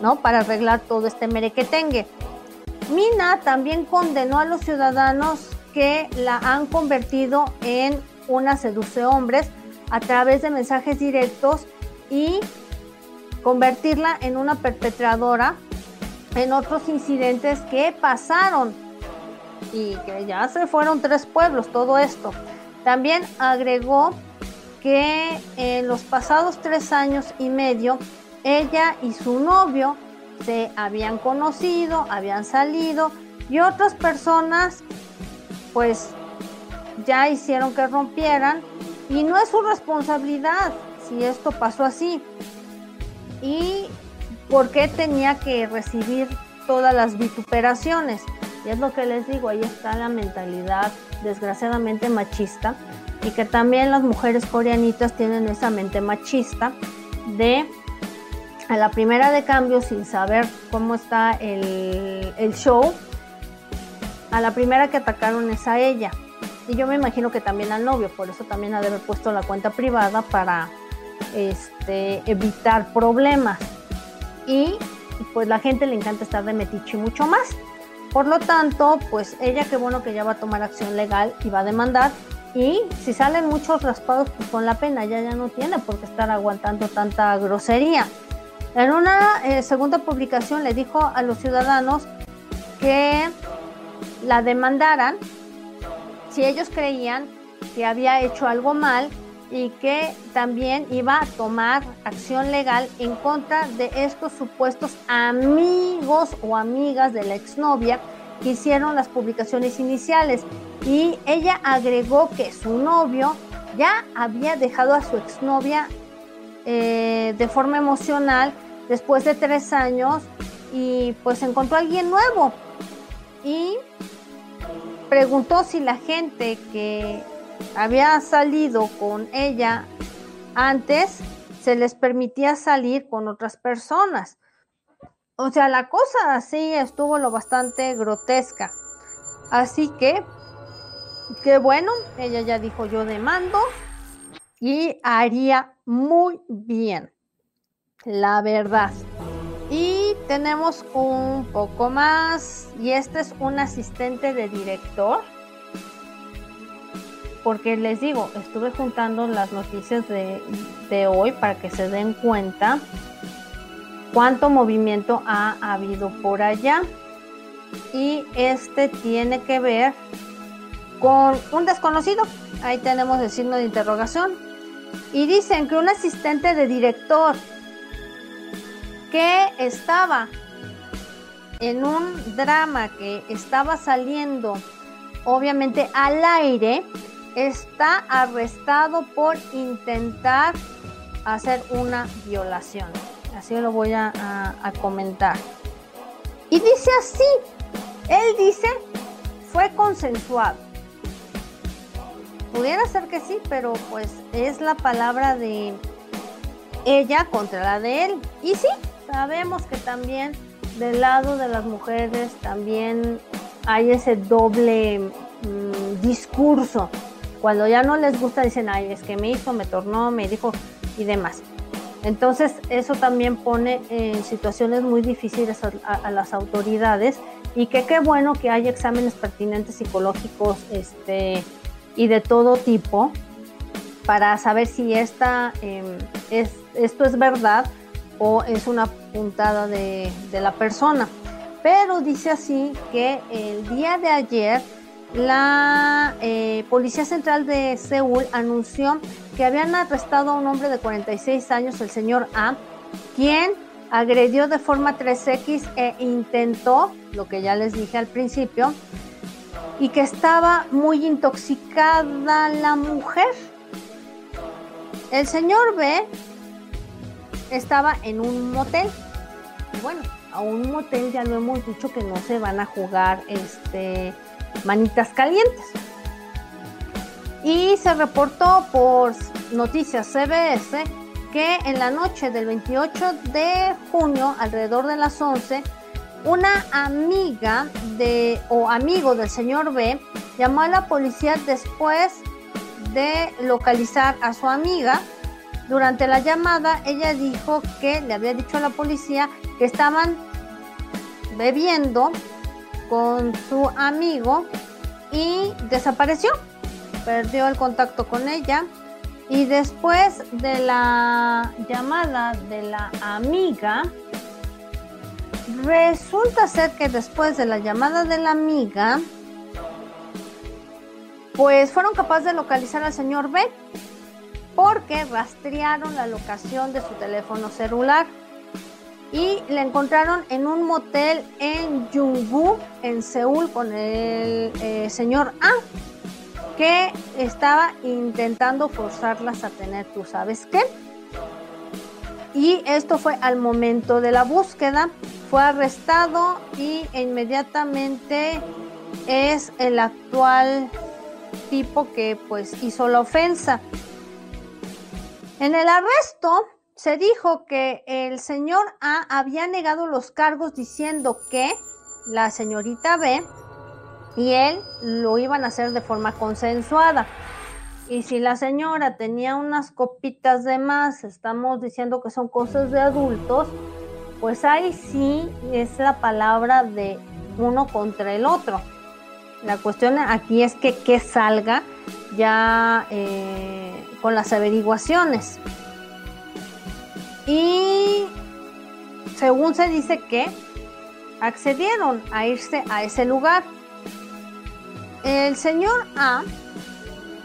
¿no? Para arreglar todo este merequetengue. Mina también condenó a los ciudadanos que la han convertido en una seduce hombres a través de mensajes directos y convertirla en una perpetradora en otros incidentes que pasaron y que ya se fueron tres pueblos, todo esto. También agregó que en los pasados tres años y medio, ella y su novio se habían conocido, habían salido y otras personas pues ya hicieron que rompieran y no es su responsabilidad si esto pasó así. ¿Y por qué tenía que recibir todas las vituperaciones? Y es lo que les digo, ahí está la mentalidad desgraciadamente machista y que también las mujeres coreanitas tienen esa mente machista de a la primera de cambio sin saber cómo está el, show, a la primera que atacaron es a ella. Y yo me imagino que también al novio, por eso también ha de haber puesto la cuenta privada para este, evitar problemas. Y pues la gente le encanta estar de metiche mucho más. Por lo tanto, pues ella qué bueno que ya va a tomar acción legal y va a demandar. Y si salen muchos raspados, pues con la pena, ya ya no tiene por qué estar aguantando tanta grosería. En una eh, segunda publicación le dijo a los ciudadanos que la demandaran si ellos creían que había hecho algo mal y que también iba a tomar acción legal en contra de estos supuestos amigos o amigas de la exnovia que hicieron las publicaciones iniciales. Y ella agregó que su novio ya había dejado a su exnovia eh, de forma emocional después de tres años y pues encontró a alguien nuevo y preguntó si la gente que había salido con ella antes se les permitía salir con otras personas. O sea, la cosa así estuvo lo bastante grotesca. Así que, qué bueno, ella ya dijo yo demando y haría muy bien la verdad. Y tenemos un poco más, y este es un asistente de director, porque les digo, estuve juntando las noticias de, de hoy para que se den cuenta cuánto movimiento ha habido por allá. Y este tiene que ver con un desconocido. Ahí tenemos el signo de interrogación. Y dicen que un asistente de director que estaba en un drama que estaba saliendo obviamente al aire, está arrestado por intentar hacer una violación. Así lo voy a, comentar. Y dice así, él dice, fue consensuado. Pudiera ser que sí, pero pues es la palabra de ella contra la de él. Y sí, sabemos que también del lado de las mujeres también hay ese doble mm, discurso. Cuando ya no les gusta dicen, ay, es que me hizo, me tornó, me dijo y demás. Entonces eso también pone en situaciones muy difíciles a, las autoridades y que qué bueno que hay exámenes pertinentes psicológicos este, y de todo tipo para saber si esta, em, es, esto es verdad o es una puntada de, la persona. Pero dice así que el día de ayer la eh, Policía Central de Seúl anunció que habían arrestado a un hombre de 46 años, el señor A, quien agredió de forma 3X e intentó, lo que ya les dije al principio, y que estaba muy intoxicada la mujer. El señor B estaba en un motel. bueno, a un motel ya lo hemos dicho que no se van a jugar este, manitas calientes. Y se reportó por noticias CBS que en la noche del 28 de junio, alrededor de las 11, una amiga de o amigo del señor B llamó a la policía después de localizar a su amiga. Durante la llamada, ella dijo que le había dicho a la policía que estaban bebiendo con su amigo y desapareció. Perdió el contacto con ella. Y después de la llamada de la amiga, resulta ser que después de la llamada de la amiga, pues fueron capaces de localizar al señor B porque rastrearon la locación de su teléfono celular y le encontraron en un motel en Jungbu, en Seúl, con el eh, señor A, que estaba intentando forzarlas a tener, tú sabes qué. Y esto fue al momento de la búsqueda. Fue arrestado y inmediatamente es el actual tipo que pues hizo la ofensa. En el arresto se dijo que el señor A había negado los cargos diciendo que la señorita B y él lo iban a hacer de forma consensuada. Y si la señora tenía unas copitas de más, estamos diciendo que son cosas de adultos, pues ahí sí es la palabra de uno contra el otro. La cuestión aquí es que, que salga ya eh, con las averiguaciones. Y según se dice que accedieron a irse a ese lugar. El señor A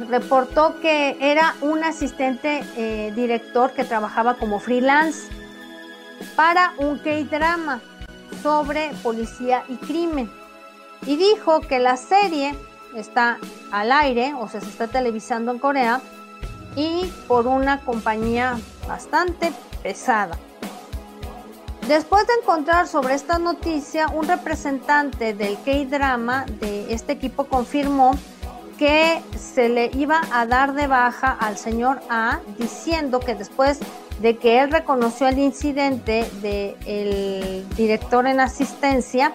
reportó que era un asistente eh, director que trabajaba como freelance para un K-drama sobre policía y crimen. Y dijo que la serie está al aire, o sea, se está televisando en Corea, y por una compañía bastante Después de encontrar sobre esta noticia, un representante del K-Drama de este equipo confirmó que se le iba a dar de baja al señor A, diciendo que después de que él reconoció el incidente del director en asistencia,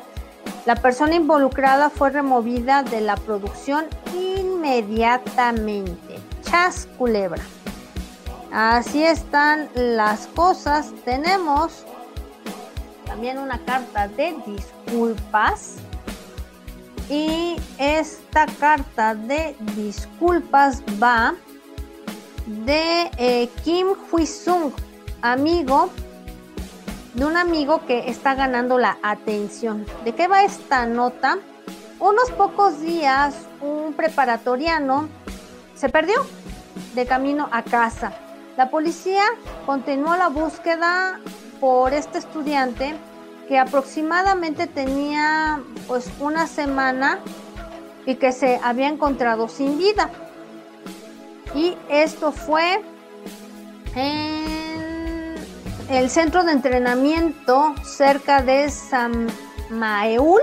la persona involucrada fue removida de la producción inmediatamente. Chas culebra. Así están las cosas. Tenemos también una carta de disculpas. Y esta carta de disculpas va de eh, Kim Hui-sung, amigo de un amigo que está ganando la atención. ¿De qué va esta nota? Unos pocos días, un preparatoriano se perdió de camino a casa. La policía continuó la búsqueda por este estudiante que aproximadamente tenía pues una semana y que se había encontrado sin vida. Y esto fue en el centro de entrenamiento cerca de Samaeul,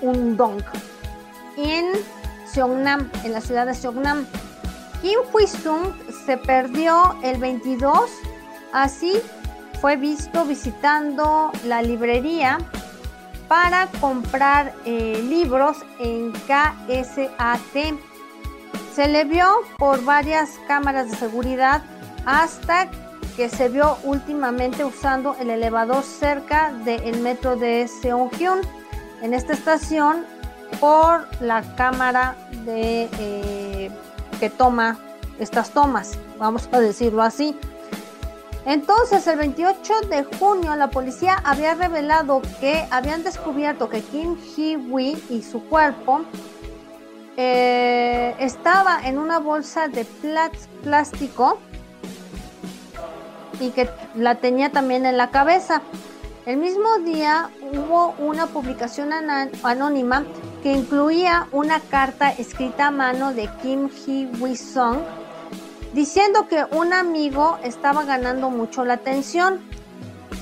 Undong, en Seongnam, en la ciudad de Seongnam. Kim Hui-sung se perdió el 22, así fue visto visitando la librería para comprar eh, libros en KSAT. Se le vio por varias cámaras de seguridad hasta que se vio últimamente usando el elevador cerca del metro de Seonghyun. En esta estación, por la cámara de, eh, que toma estas tomas, vamos a decirlo así. Entonces, el 28 de junio, la policía había revelado que habían descubierto que Kim Hee-wee y su cuerpo eh, estaba en una bolsa de plástico y que la tenía también en la cabeza. El mismo día hubo una publicación anónima que incluía una carta escrita a mano de Kim Hee-wee Song diciendo que un amigo estaba ganando mucho la atención.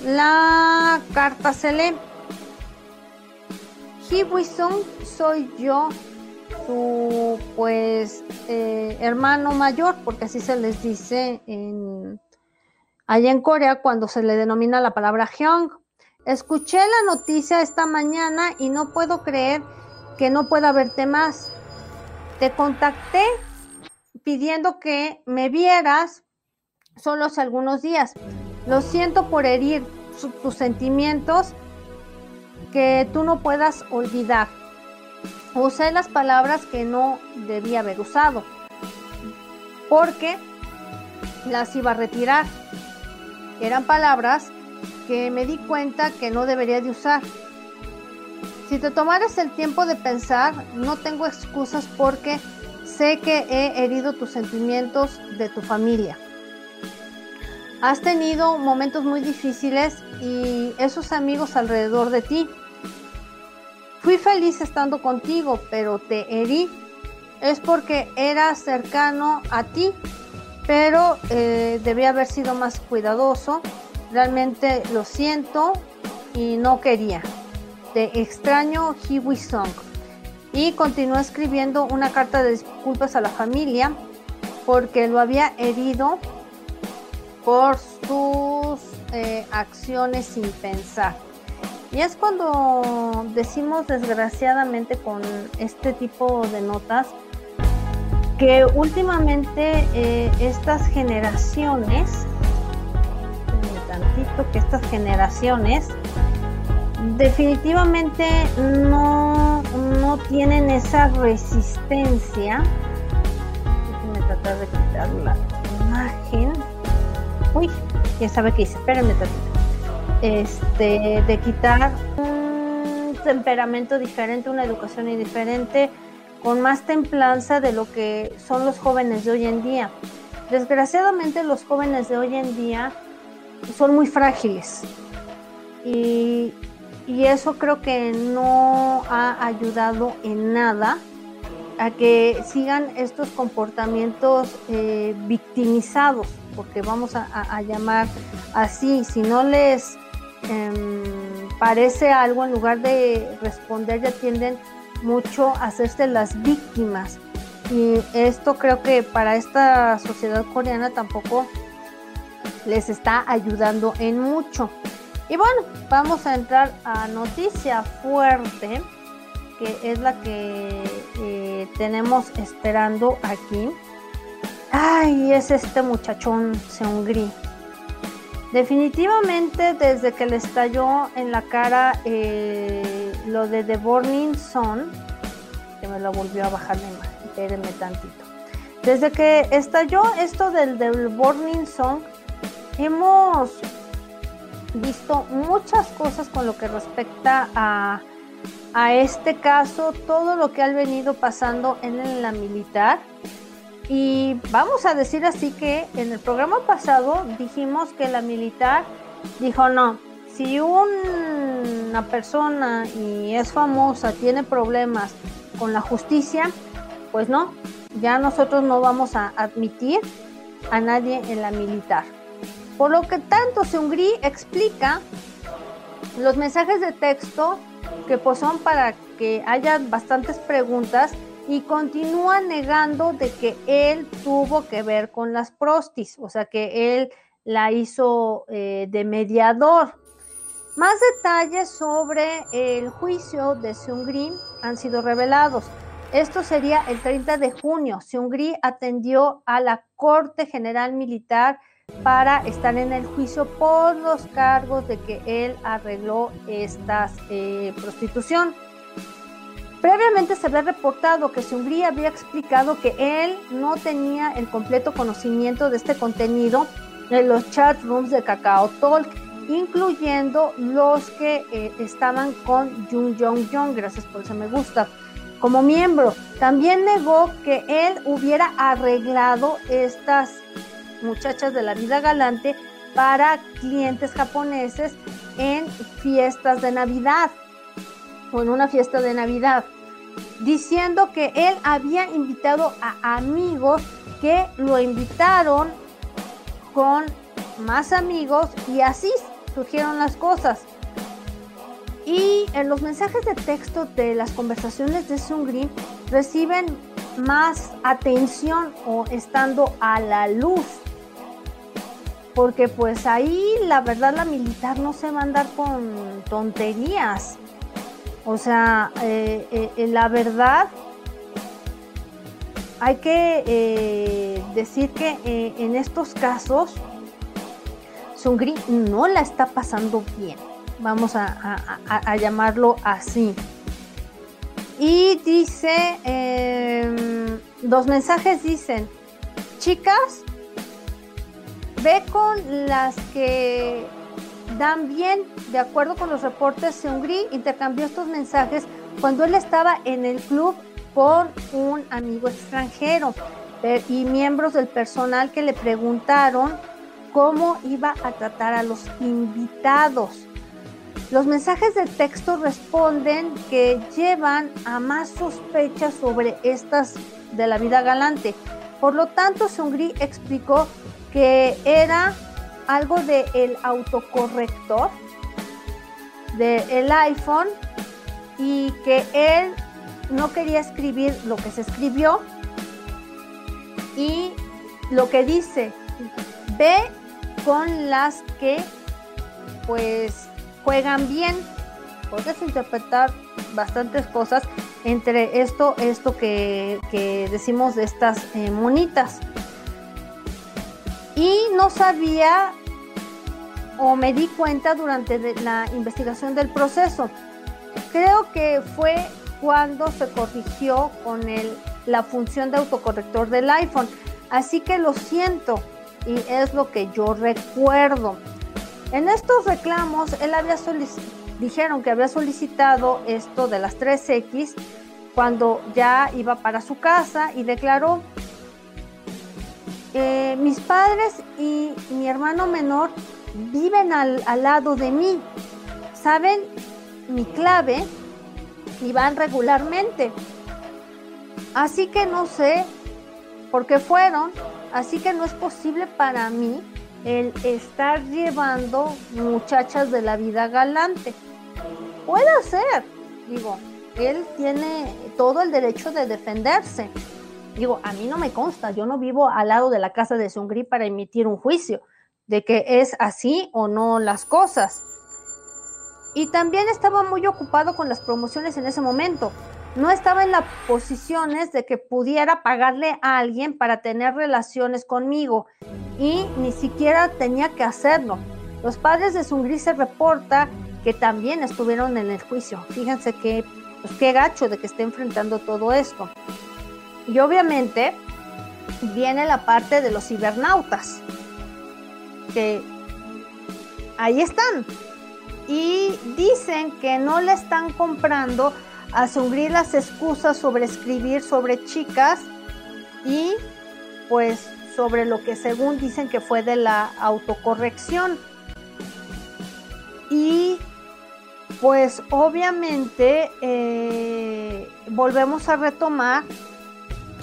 La carta se lee. Sung soy yo, tu pues eh, hermano mayor, porque así se les dice allá en Corea cuando se le denomina la palabra Hyung. Escuché la noticia esta mañana y no puedo creer que no pueda verte más. Te contacté pidiendo que me vieras solo algunos días. Lo siento por herir tus sentimientos que tú no puedas olvidar. Usé las palabras que no debía haber usado porque las iba a retirar. Eran palabras que me di cuenta que no debería de usar. Si te tomaras el tiempo de pensar, no tengo excusas porque sé que he herido tus sentimientos de tu familia. Has tenido momentos muy difíciles y esos amigos alrededor de ti. Fui feliz estando contigo, pero te herí. Es porque era cercano a ti, pero eh, debía haber sido más cuidadoso. Realmente lo siento y no quería. Te extraño, Hiwi Song. Y continuó escribiendo una carta de disculpas a la familia porque lo había herido por sus eh, acciones sin pensar. Y es cuando decimos desgraciadamente con este tipo de notas que últimamente eh, estas generaciones, tantito que estas generaciones definitivamente no, no tienen esa resistencia. Déjenme tratar de quitar la imagen uy, quién sabe qué hice, espérenme este, de quitar un temperamento diferente, una educación diferente, con más templanza de lo que son los jóvenes de hoy en día. Desgraciadamente los jóvenes de hoy en día son muy frágiles y, eso creo que no ha ayudado en nada a que sigan estos comportamientos eh, victimizados porque vamos a, llamar así, si no les em, parece algo, en lugar de responder ya tienden mucho a hacerse las víctimas. Y esto creo que para esta sociedad coreana tampoco les está ayudando en mucho. Y bueno, vamos a entrar a noticia fuerte, que es la que eh, tenemos esperando aquí. Ay, es este muchachón Seungri. Definitivamente desde que le estalló en la cara eh, lo de The Burning Sun, que me lo volvió a bajar la imagen, espérenme tantito. Desde que estalló esto del, del Burning Sun, hemos visto muchas cosas con lo que respecta a, a este caso, todo lo que ha venido pasando en la militar y vamos a decir así que en el programa pasado dijimos que la militar dijo no, si una persona y es famosa tiene problemas con la justicia, pues no, ya nosotros no vamos a admitir a nadie en la militar. Por lo que tanto Seungri explica los mensajes de texto que pues son para que haya bastantes preguntas y continúa negando de que él tuvo que ver con las prostis, o sea que él la hizo eh, de mediador. Más detalles sobre el juicio de Seungri han sido revelados. Esto sería el 30 de junio. Seungri atendió a la Corte General Militar para estar en el juicio por los cargos de que él arregló esta eh, prostitución. Previamente se había reportado que Hungría había explicado que él no tenía el completo conocimiento de este contenido en los chat rooms de Kakao Talk, incluyendo los que eh, estaban con Jung Jong Jong, gracias por ese me gusta, como miembro. También negó que él hubiera arreglado estas muchachas de la vida galante para clientes japoneses en fiestas de Navidad o en una fiesta de Navidad diciendo que él había invitado a amigos que lo invitaron con más amigos y así surgieron las cosas. Y en los mensajes de texto de las conversaciones de Sungri reciben más atención o estando a la luz. Porque pues ahí la verdad la militar no se va a andar con tonterías. O sea, eh, eh, eh, la verdad hay que decir que en estos casos Sungri no la está pasando bien. Vamos a, llamarlo así. Y dice, em, dos mensajes dicen, chicas, ve con las que dan bien, de acuerdo con los reportes, Seungri intercambió estos mensajes cuando él estaba en el club con un amigo extranjero y miembros del personal que le preguntaron cómo iba a tratar a los invitados. Los mensajes de texto responden que llevan a más sospechas sobre estas de la vida galante. Por lo tanto, Seungri explicó que era algo del el autocorrector del iPhone y que él no quería escribir lo que se escribió y lo que dice, ve con las que pues juegan bien. Puedes interpretar bastantes cosas entre esto, esto que, decimos de estas eh, monitas y no sabía o me di cuenta durante la investigación del proceso. Creo que fue cuando se corrigió con el, la función de autocorrector del iPhone. Así que lo siento y es lo que yo recuerdo. En estos reclamos, él había dijeron que había solicitado esto de las 3X cuando ya iba para su casa y declaró eh, mis padres y mi hermano menor viven al, lado de mí, saben mi clave y van regularmente. Así que no sé por qué fueron, así que no es posible para mí el estar llevando muchachas de la vida galante. Puede ser, digo, él tiene todo el derecho de defenderse. Digo, a mí no me consta, yo no vivo al lado de la casa de Sungri para emitir un juicio de que es así o no las cosas. Y también estaba muy ocupado con las promociones en ese momento. No estaba en las posiciones de que pudiera pagarle a alguien para tener relaciones conmigo y ni siquiera tenía que hacerlo. Los padres de Sungri se reporta que también estuvieron en el juicio. Fíjense que, pues, qué gacho de que esté enfrentando todo esto. Y obviamente viene la parte de los cibernautas, que ahí están. Y dicen que no le están comprando a Sungri las excusas sobre escribir sobre chicas y pues sobre lo que según dicen que fue de la autocorrección. Y pues obviamente eh, volvemos a retomar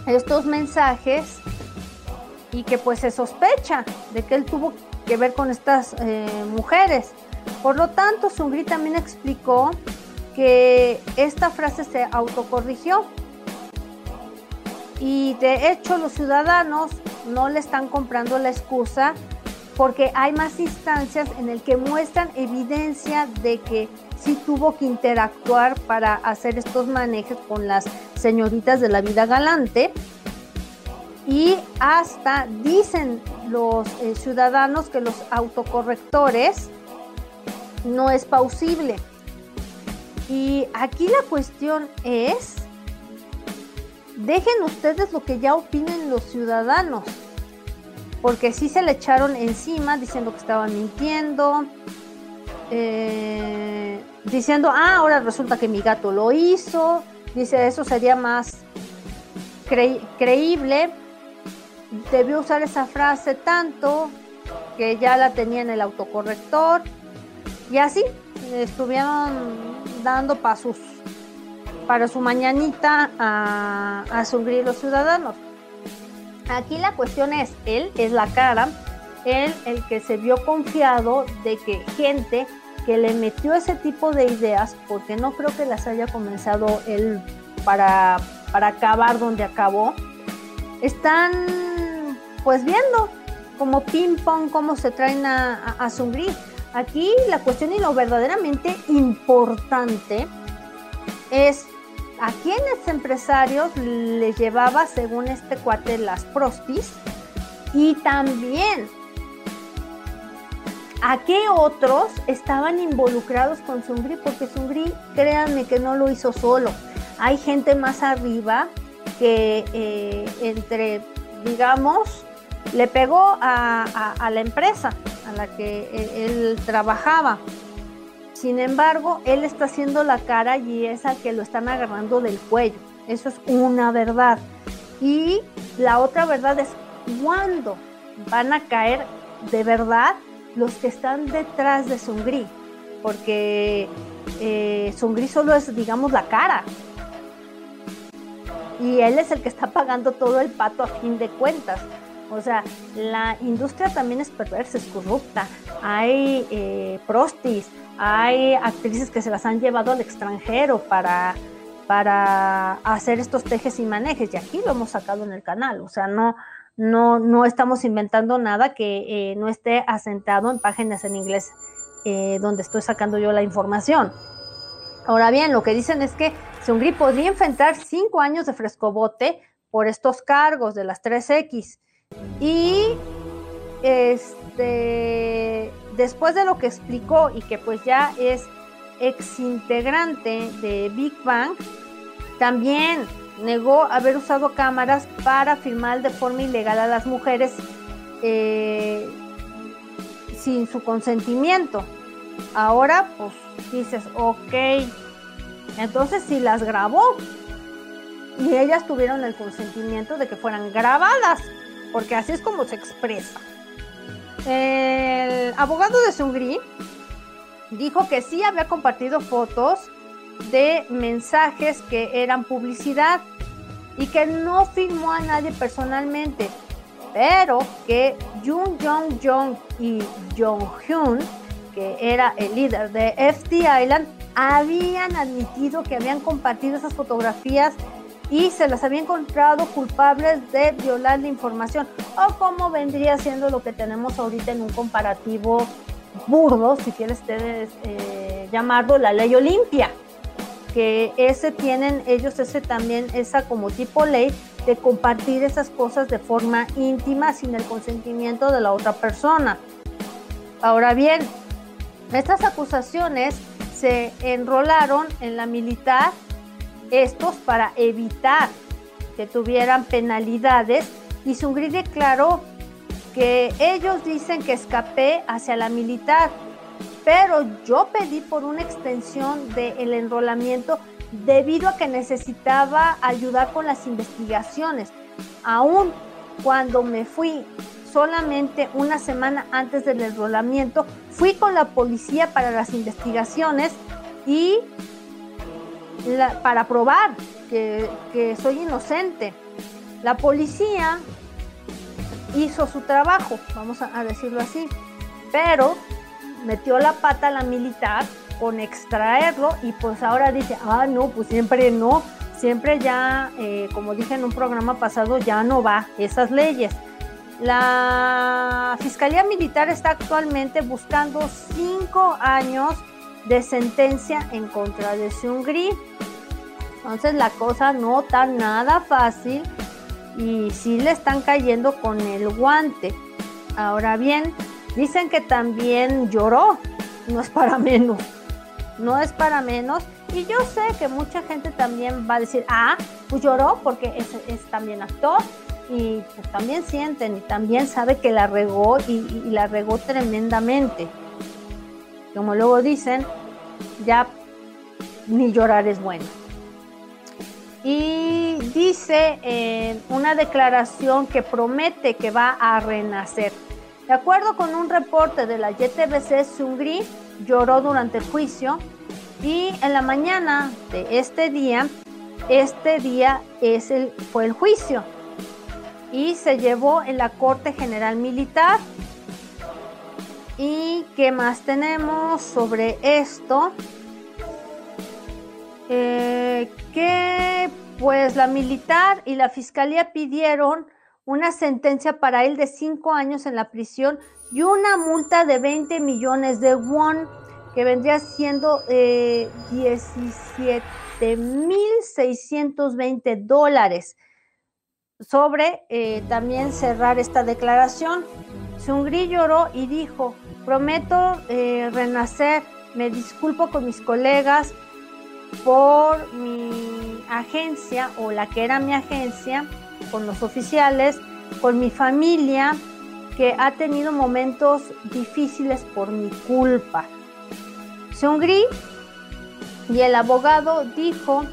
estos mensajes y que pues se sospecha de que él tuvo que ver con estas eh, mujeres. Por lo tanto, Sungri también explicó que esta frase se autocorrigió y de hecho los ciudadanos no le están comprando la excusa porque hay más instancias en el que muestran evidencia de que sí tuvo que interactuar para hacer estos manejos con las señoritas de la vida galante. Y hasta dicen los eh, ciudadanos que los autocorrectores no es pausible. Y aquí la cuestión es, dejen ustedes lo que ya opinen los ciudadanos, porque sí se le echaron encima diciendo que estaban mintiendo, eh, diciendo, ah, ahora resulta que mi gato lo hizo, dice, eso sería más creíble, debió usar esa frase tanto que ya la tenía en el autocorrector, y así estuvieron dando pasos para su mañanita a, a los ciudadanos. Aquí la cuestión es, él es la cara, él el que se vio confiado de que gente que le metió ese tipo de ideas, porque no creo que las haya comenzado él para, para acabar donde acabó, están pues viendo como ping pong cómo se traen a, a. Aquí la cuestión y lo verdaderamente importante es a quiénes empresarios les llevaba, según este cuate, las prostis y también a qué otros estaban involucrados con Sungri, porque Sungri, créanme que no lo hizo solo. Hay gente más arriba que eh, entre, digamos, le pegó a, la empresa a la que e, él, trabajaba. Sin embargo, él está haciendo la cara y es al que lo están agarrando del cuello. Eso es una verdad. Y la otra verdad es cuándo van a caer de verdad los que están detrás de Sungri, porque eh, Sungri solo es, digamos, la cara. Y él es el que está pagando todo el pato a fin de cuentas. O sea, la industria también es perversa, es corrupta. Hay eh, prostis, hay actrices que se las han llevado al extranjero para, para hacer estos tejes y manejes. Y aquí lo hemos sacado en el canal. O sea, no, no, no estamos inventando nada que eh, no esté asentado en páginas en inglés eh, donde estoy sacando yo la información. Ahora bien, lo que dicen es que Sungri podría enfrentar cinco años de frescobote por estos cargos de las 3X. Y este, después de lo que explicó y que pues ya es exintegrante de Big Bang, también negó haber usado cámaras para filmar de forma ilegal a las mujeres eh, sin su consentimiento. Ahora, pues dices, ok, entonces si las grabó y ellas tuvieron el consentimiento de que fueran grabadas, porque así es como se expresa. El abogado de Sungri dijo que sí había compartido fotos de mensajes que eran publicidad y que no firmó a nadie personalmente, pero que Jung Jong Jong y Jong Hyun, que era el líder de FT Island, habían admitido que habían compartido esas fotografías y se las había encontrado culpables de violar la información o como vendría siendo lo que tenemos ahorita en un comparativo burdo, si quieres ustedes eh, llamarlo, la ley Olimpia que ese tienen ellos ese también esa como tipo ley de compartir esas cosas de forma íntima sin el consentimiento de la otra persona. Ahora bien, estas acusaciones se enrolaron en la militar estos para evitar que tuvieran penalidades y Sungri declaró que ellos dicen que escapé hacia la militar pero yo pedí por una extensión del enrolamiento debido a que necesitaba ayudar con las investigaciones. Aún cuando me fui solamente una semana antes del enrolamiento, fui con la policía para las investigaciones y para probar que, soy inocente. La policía hizo su trabajo, vamos a decirlo así, pero metió la pata a la militar con extraerlo y pues ahora dice, ah, no, pues siempre no, siempre ya, eh, como dije en un programa pasado, ya no va esas leyes. La Fiscalía Militar está actualmente buscando cinco años de sentencia en contra de Sungri. Entonces la cosa no está nada fácil y sí le están cayendo con el guante. Ahora bien, Dicen que también lloró, no es para menos, no es para menos. Y yo sé que mucha gente también va a decir, ah, pues lloró porque es, también actor y pues también sienten y también sabe que la regó y, la regó tremendamente. Como luego dicen, ya ni llorar es bueno. Y dice en una declaración que promete que va a renacer. De acuerdo con un reporte de la YTBC, Sungri lloró durante el juicio y en la mañana de este día, este día es el, fue el juicio y se llevó en la Corte General Militar. ¿Y qué más tenemos sobre esto? Eh, que pues la militar y la fiscalía pidieron una sentencia para él de cinco años en la prisión y una multa de 20 millones de won, que vendría siendo eh, 17.620 dólares, sobre eh, también cerrar esta declaración. Sungri lloró y dijo, prometo eh, renacer, me disculpo con mis colegas por mi agencia o la que era mi agencia, con los oficiales, con mi familia, que ha tenido momentos difíciles por mi culpa. Seungri y el abogado dijo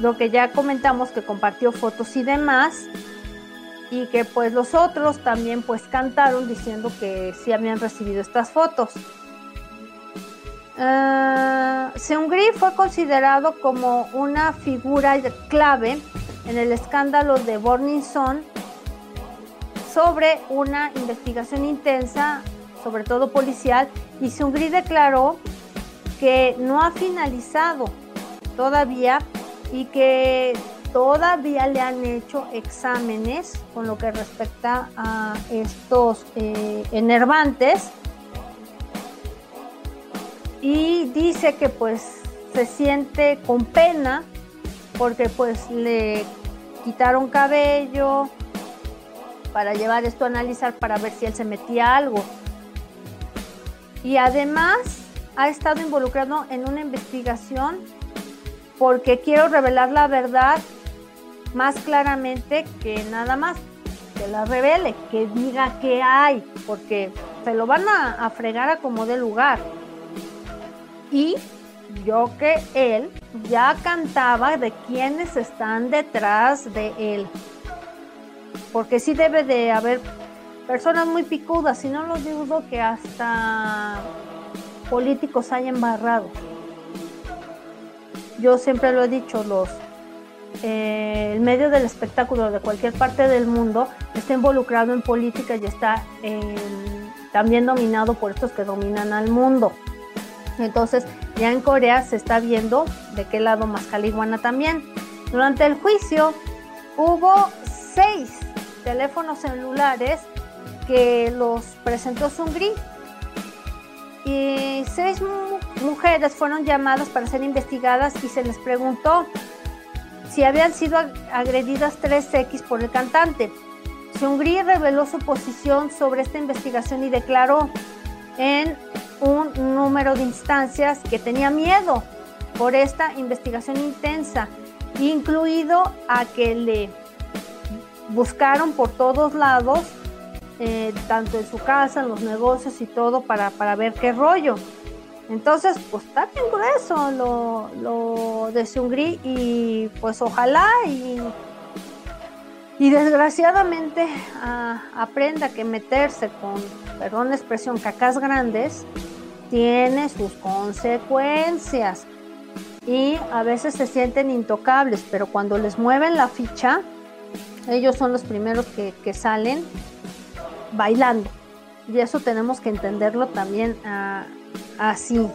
lo que ya comentamos que compartió fotos y demás y que pues los otros también pues cantaron diciendo que sí habían recibido estas fotos. Uh, Seungri fue considerado como una figura clave en el escándalo de Burning Sun sobre una investigación intensa, sobre todo policial, y Seungri declaró que no ha finalizado todavía y que todavía le han hecho exámenes con lo que respecta a estos eh, enervantes y dice que pues se siente con pena porque pues le quitaron cabello para llevar esto a analizar para ver si él se metía algo. Y además ha estado involucrado en una investigación porque quiero revelar la verdad más claramente que nada más, que la revele, que diga qué hay, porque se lo van a, a fregar a como de lugar y yo que él ya cantaba de quienes están detrás de él. Porque sí debe de haber personas muy picudas, si no lo dudo que hasta políticos hayan embarrado. Yo siempre lo he dicho, los eh, el medio del espectáculo de cualquier parte del mundo está involucrado en política y está también dominado por estos que dominan al mundo. Entonces, ya en Corea se está viendo de qué lado más caliguana también. Durante el juicio hubo seis teléfonos celulares que los presentó Sungri y seis mujeres fueron llamadas para ser investigadas y se les preguntó si habían sido agredidas 3X por el cantante. Sungri reveló su posición sobre esta investigación y declaró en un número de instancias que tenía miedo por esta investigación intensa, incluido a que le buscaron por todos lados, eh, tanto en su casa, en los negocios y todo, para, para ver qué rollo. Entonces, pues está bien grueso lo, lo de Sungri y pues ojalá y y desgraciadamente ah, aprenda que meterse con, perdón la expresión, cacas grandes, tiene sus consecuencias. Y a veces se sienten intocables, pero cuando les mueven la ficha, ellos son los primeros que, salen bailando. Y eso tenemos que entenderlo también ah, así.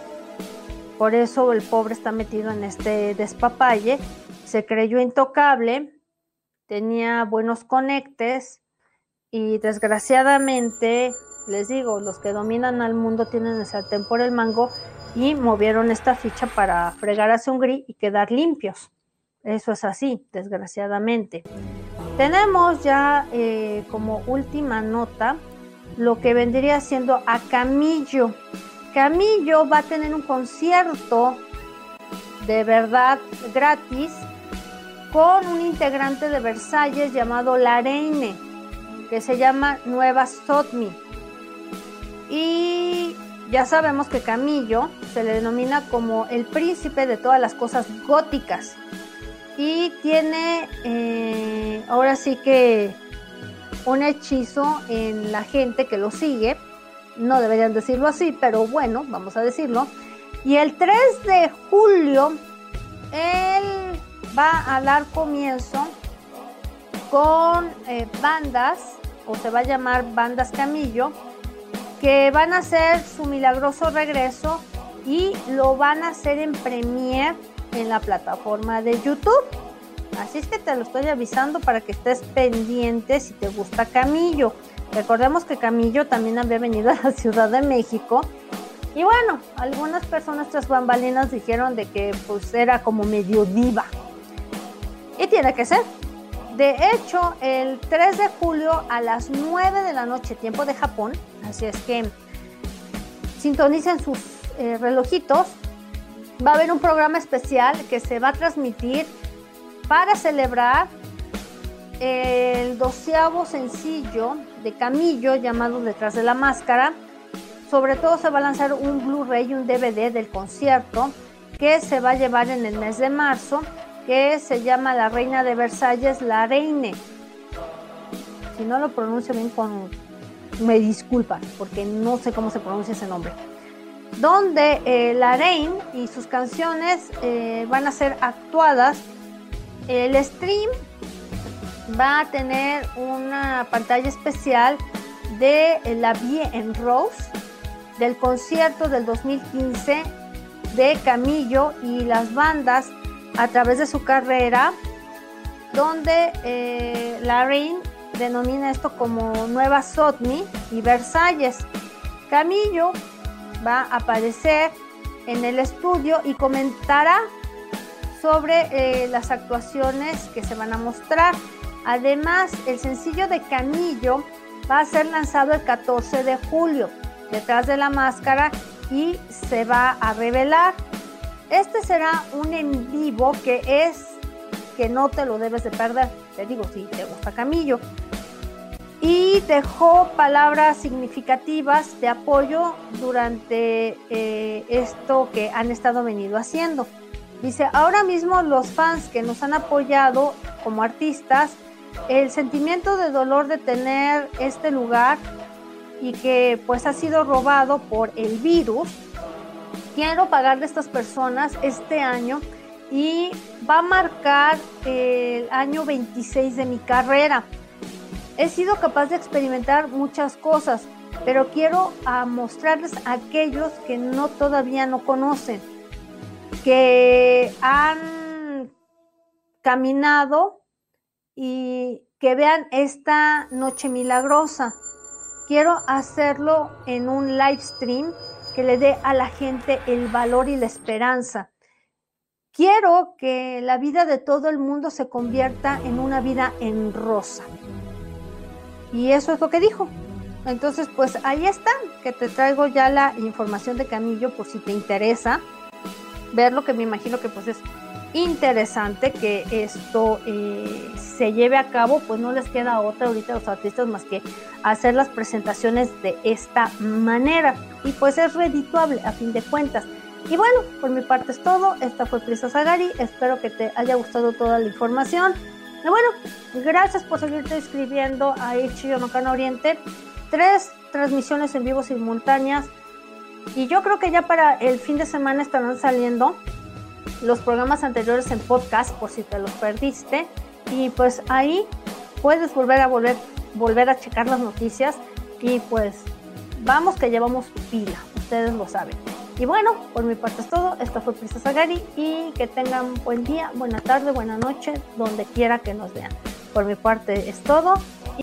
Por eso el pobre está metido en este despapalle. Se creyó intocable, tenía buenos conectes y desgraciadamente, les digo, los que dominan al mundo tienen el sartén por el mango y movieron esta ficha para fregar a Sungri y quedar limpios. Eso es así, desgraciadamente. Tenemos ya eh, como última nota lo que vendría siendo a Camillo. Camillo va a tener un concierto de verdad gratis con un integrante de Versalles llamado Lareine, que se llama Nueva Sotmi. Y ya sabemos que Camillo se le denomina como el príncipe de todas las cosas góticas. Y tiene eh, ahora sí que un hechizo en la gente que lo sigue. No deberían decirlo así, pero bueno, vamos a decirlo. Y el 3 de julio, él va a dar comienzo con eh, bandas, o se va a llamar Bandas Camillo, que van a hacer su milagroso regreso y lo van a hacer en premiere en la plataforma de YouTube. Así es que te lo estoy avisando para que estés pendiente si te gusta Camillo. Recordemos que Camillo también había venido a la Ciudad de México. Y bueno, algunas personas tras bambalinas dijeron de que pues era como medio diva. Y tiene que ser. De hecho, el 3 de julio a las 9 de la noche, tiempo de Japón, así es que sintonicen sus eh, relojitos, va a haber un programa especial que se va a transmitir para celebrar el doceavo sencillo de Camillo llamado Detrás de la Máscara. Sobre todo se va a lanzar un Blu-ray y un DVD del concierto que se va a llevar en el mes de marzo, que se llama La Reina de Versalles, La Reine. Si no lo pronuncio bien con... Me disculpan, porque no sé cómo se pronuncia ese nombre. Donde eh, La Reine y sus canciones eh, van a ser actuadas. El stream va a tener una pantalla especial de La Vie en Rose, del concierto del 2015 de Camillo y las bandas a través de su carrera, donde eh, denomina esto como Nueva Sotmi y Versalles. Camillo va a aparecer en el estudio y comentará sobre eh, las actuaciones que se van a mostrar. Además, el sencillo de Camillo va a ser lanzado el 14 de julio, detrás de la máscara, y se va a revelar. Este será un en vivo que es que no te lo debes de perder. Te digo, si te gusta Camillo. Y dejó palabras significativas de apoyo durante eh, esto que han estado venido haciendo. Dice, ahora mismo los fans que nos han apoyado como artistas el sentimiento de dolor de tener este lugar y que pues ha sido robado por el virus, quiero pagarle a estas personas este año y va a marcar el año 26 de mi carrera. He sido capaz de experimentar muchas cosas, pero quiero a mostrarles a aquellos que no todavía no conocen, que han caminado y que vean esta noche milagrosa. Quiero hacerlo en un live stream que le dé a la gente el valor y la esperanza. Quiero que la vida de todo el mundo se convierta en una vida en rosa. Y eso es lo que dijo. Entonces, pues ahí está, que te traigo ya la información de Camillo por si te interesa ver lo que me imagino que pues es interesante que esto eh, se lleve a cabo, pues no les queda otra ahorita a los artistas más que hacer las presentaciones de esta manera. Y pues es redituable a fin de cuentas. Y bueno, por mi parte es todo. Esta fue Prisa Sagari. Espero que te haya gustado toda la información. Y bueno, gracias por seguirte escribiendo a Ichiyo no Oriente. Tres transmisiones en vivo simultáneas. Y yo creo que ya para el fin de semana estarán saliendo los programas anteriores en podcast por si te los perdiste. Y pues ahí puedes volver a volver, volver a checar las noticias. Y pues vamos que llevamos pila, ustedes lo saben. Y bueno, por mi parte es todo. Esto fue Prisa Sagari y que tengan buen día, buena tarde, buena noche, donde quiera que nos vean. Por mi parte es todo.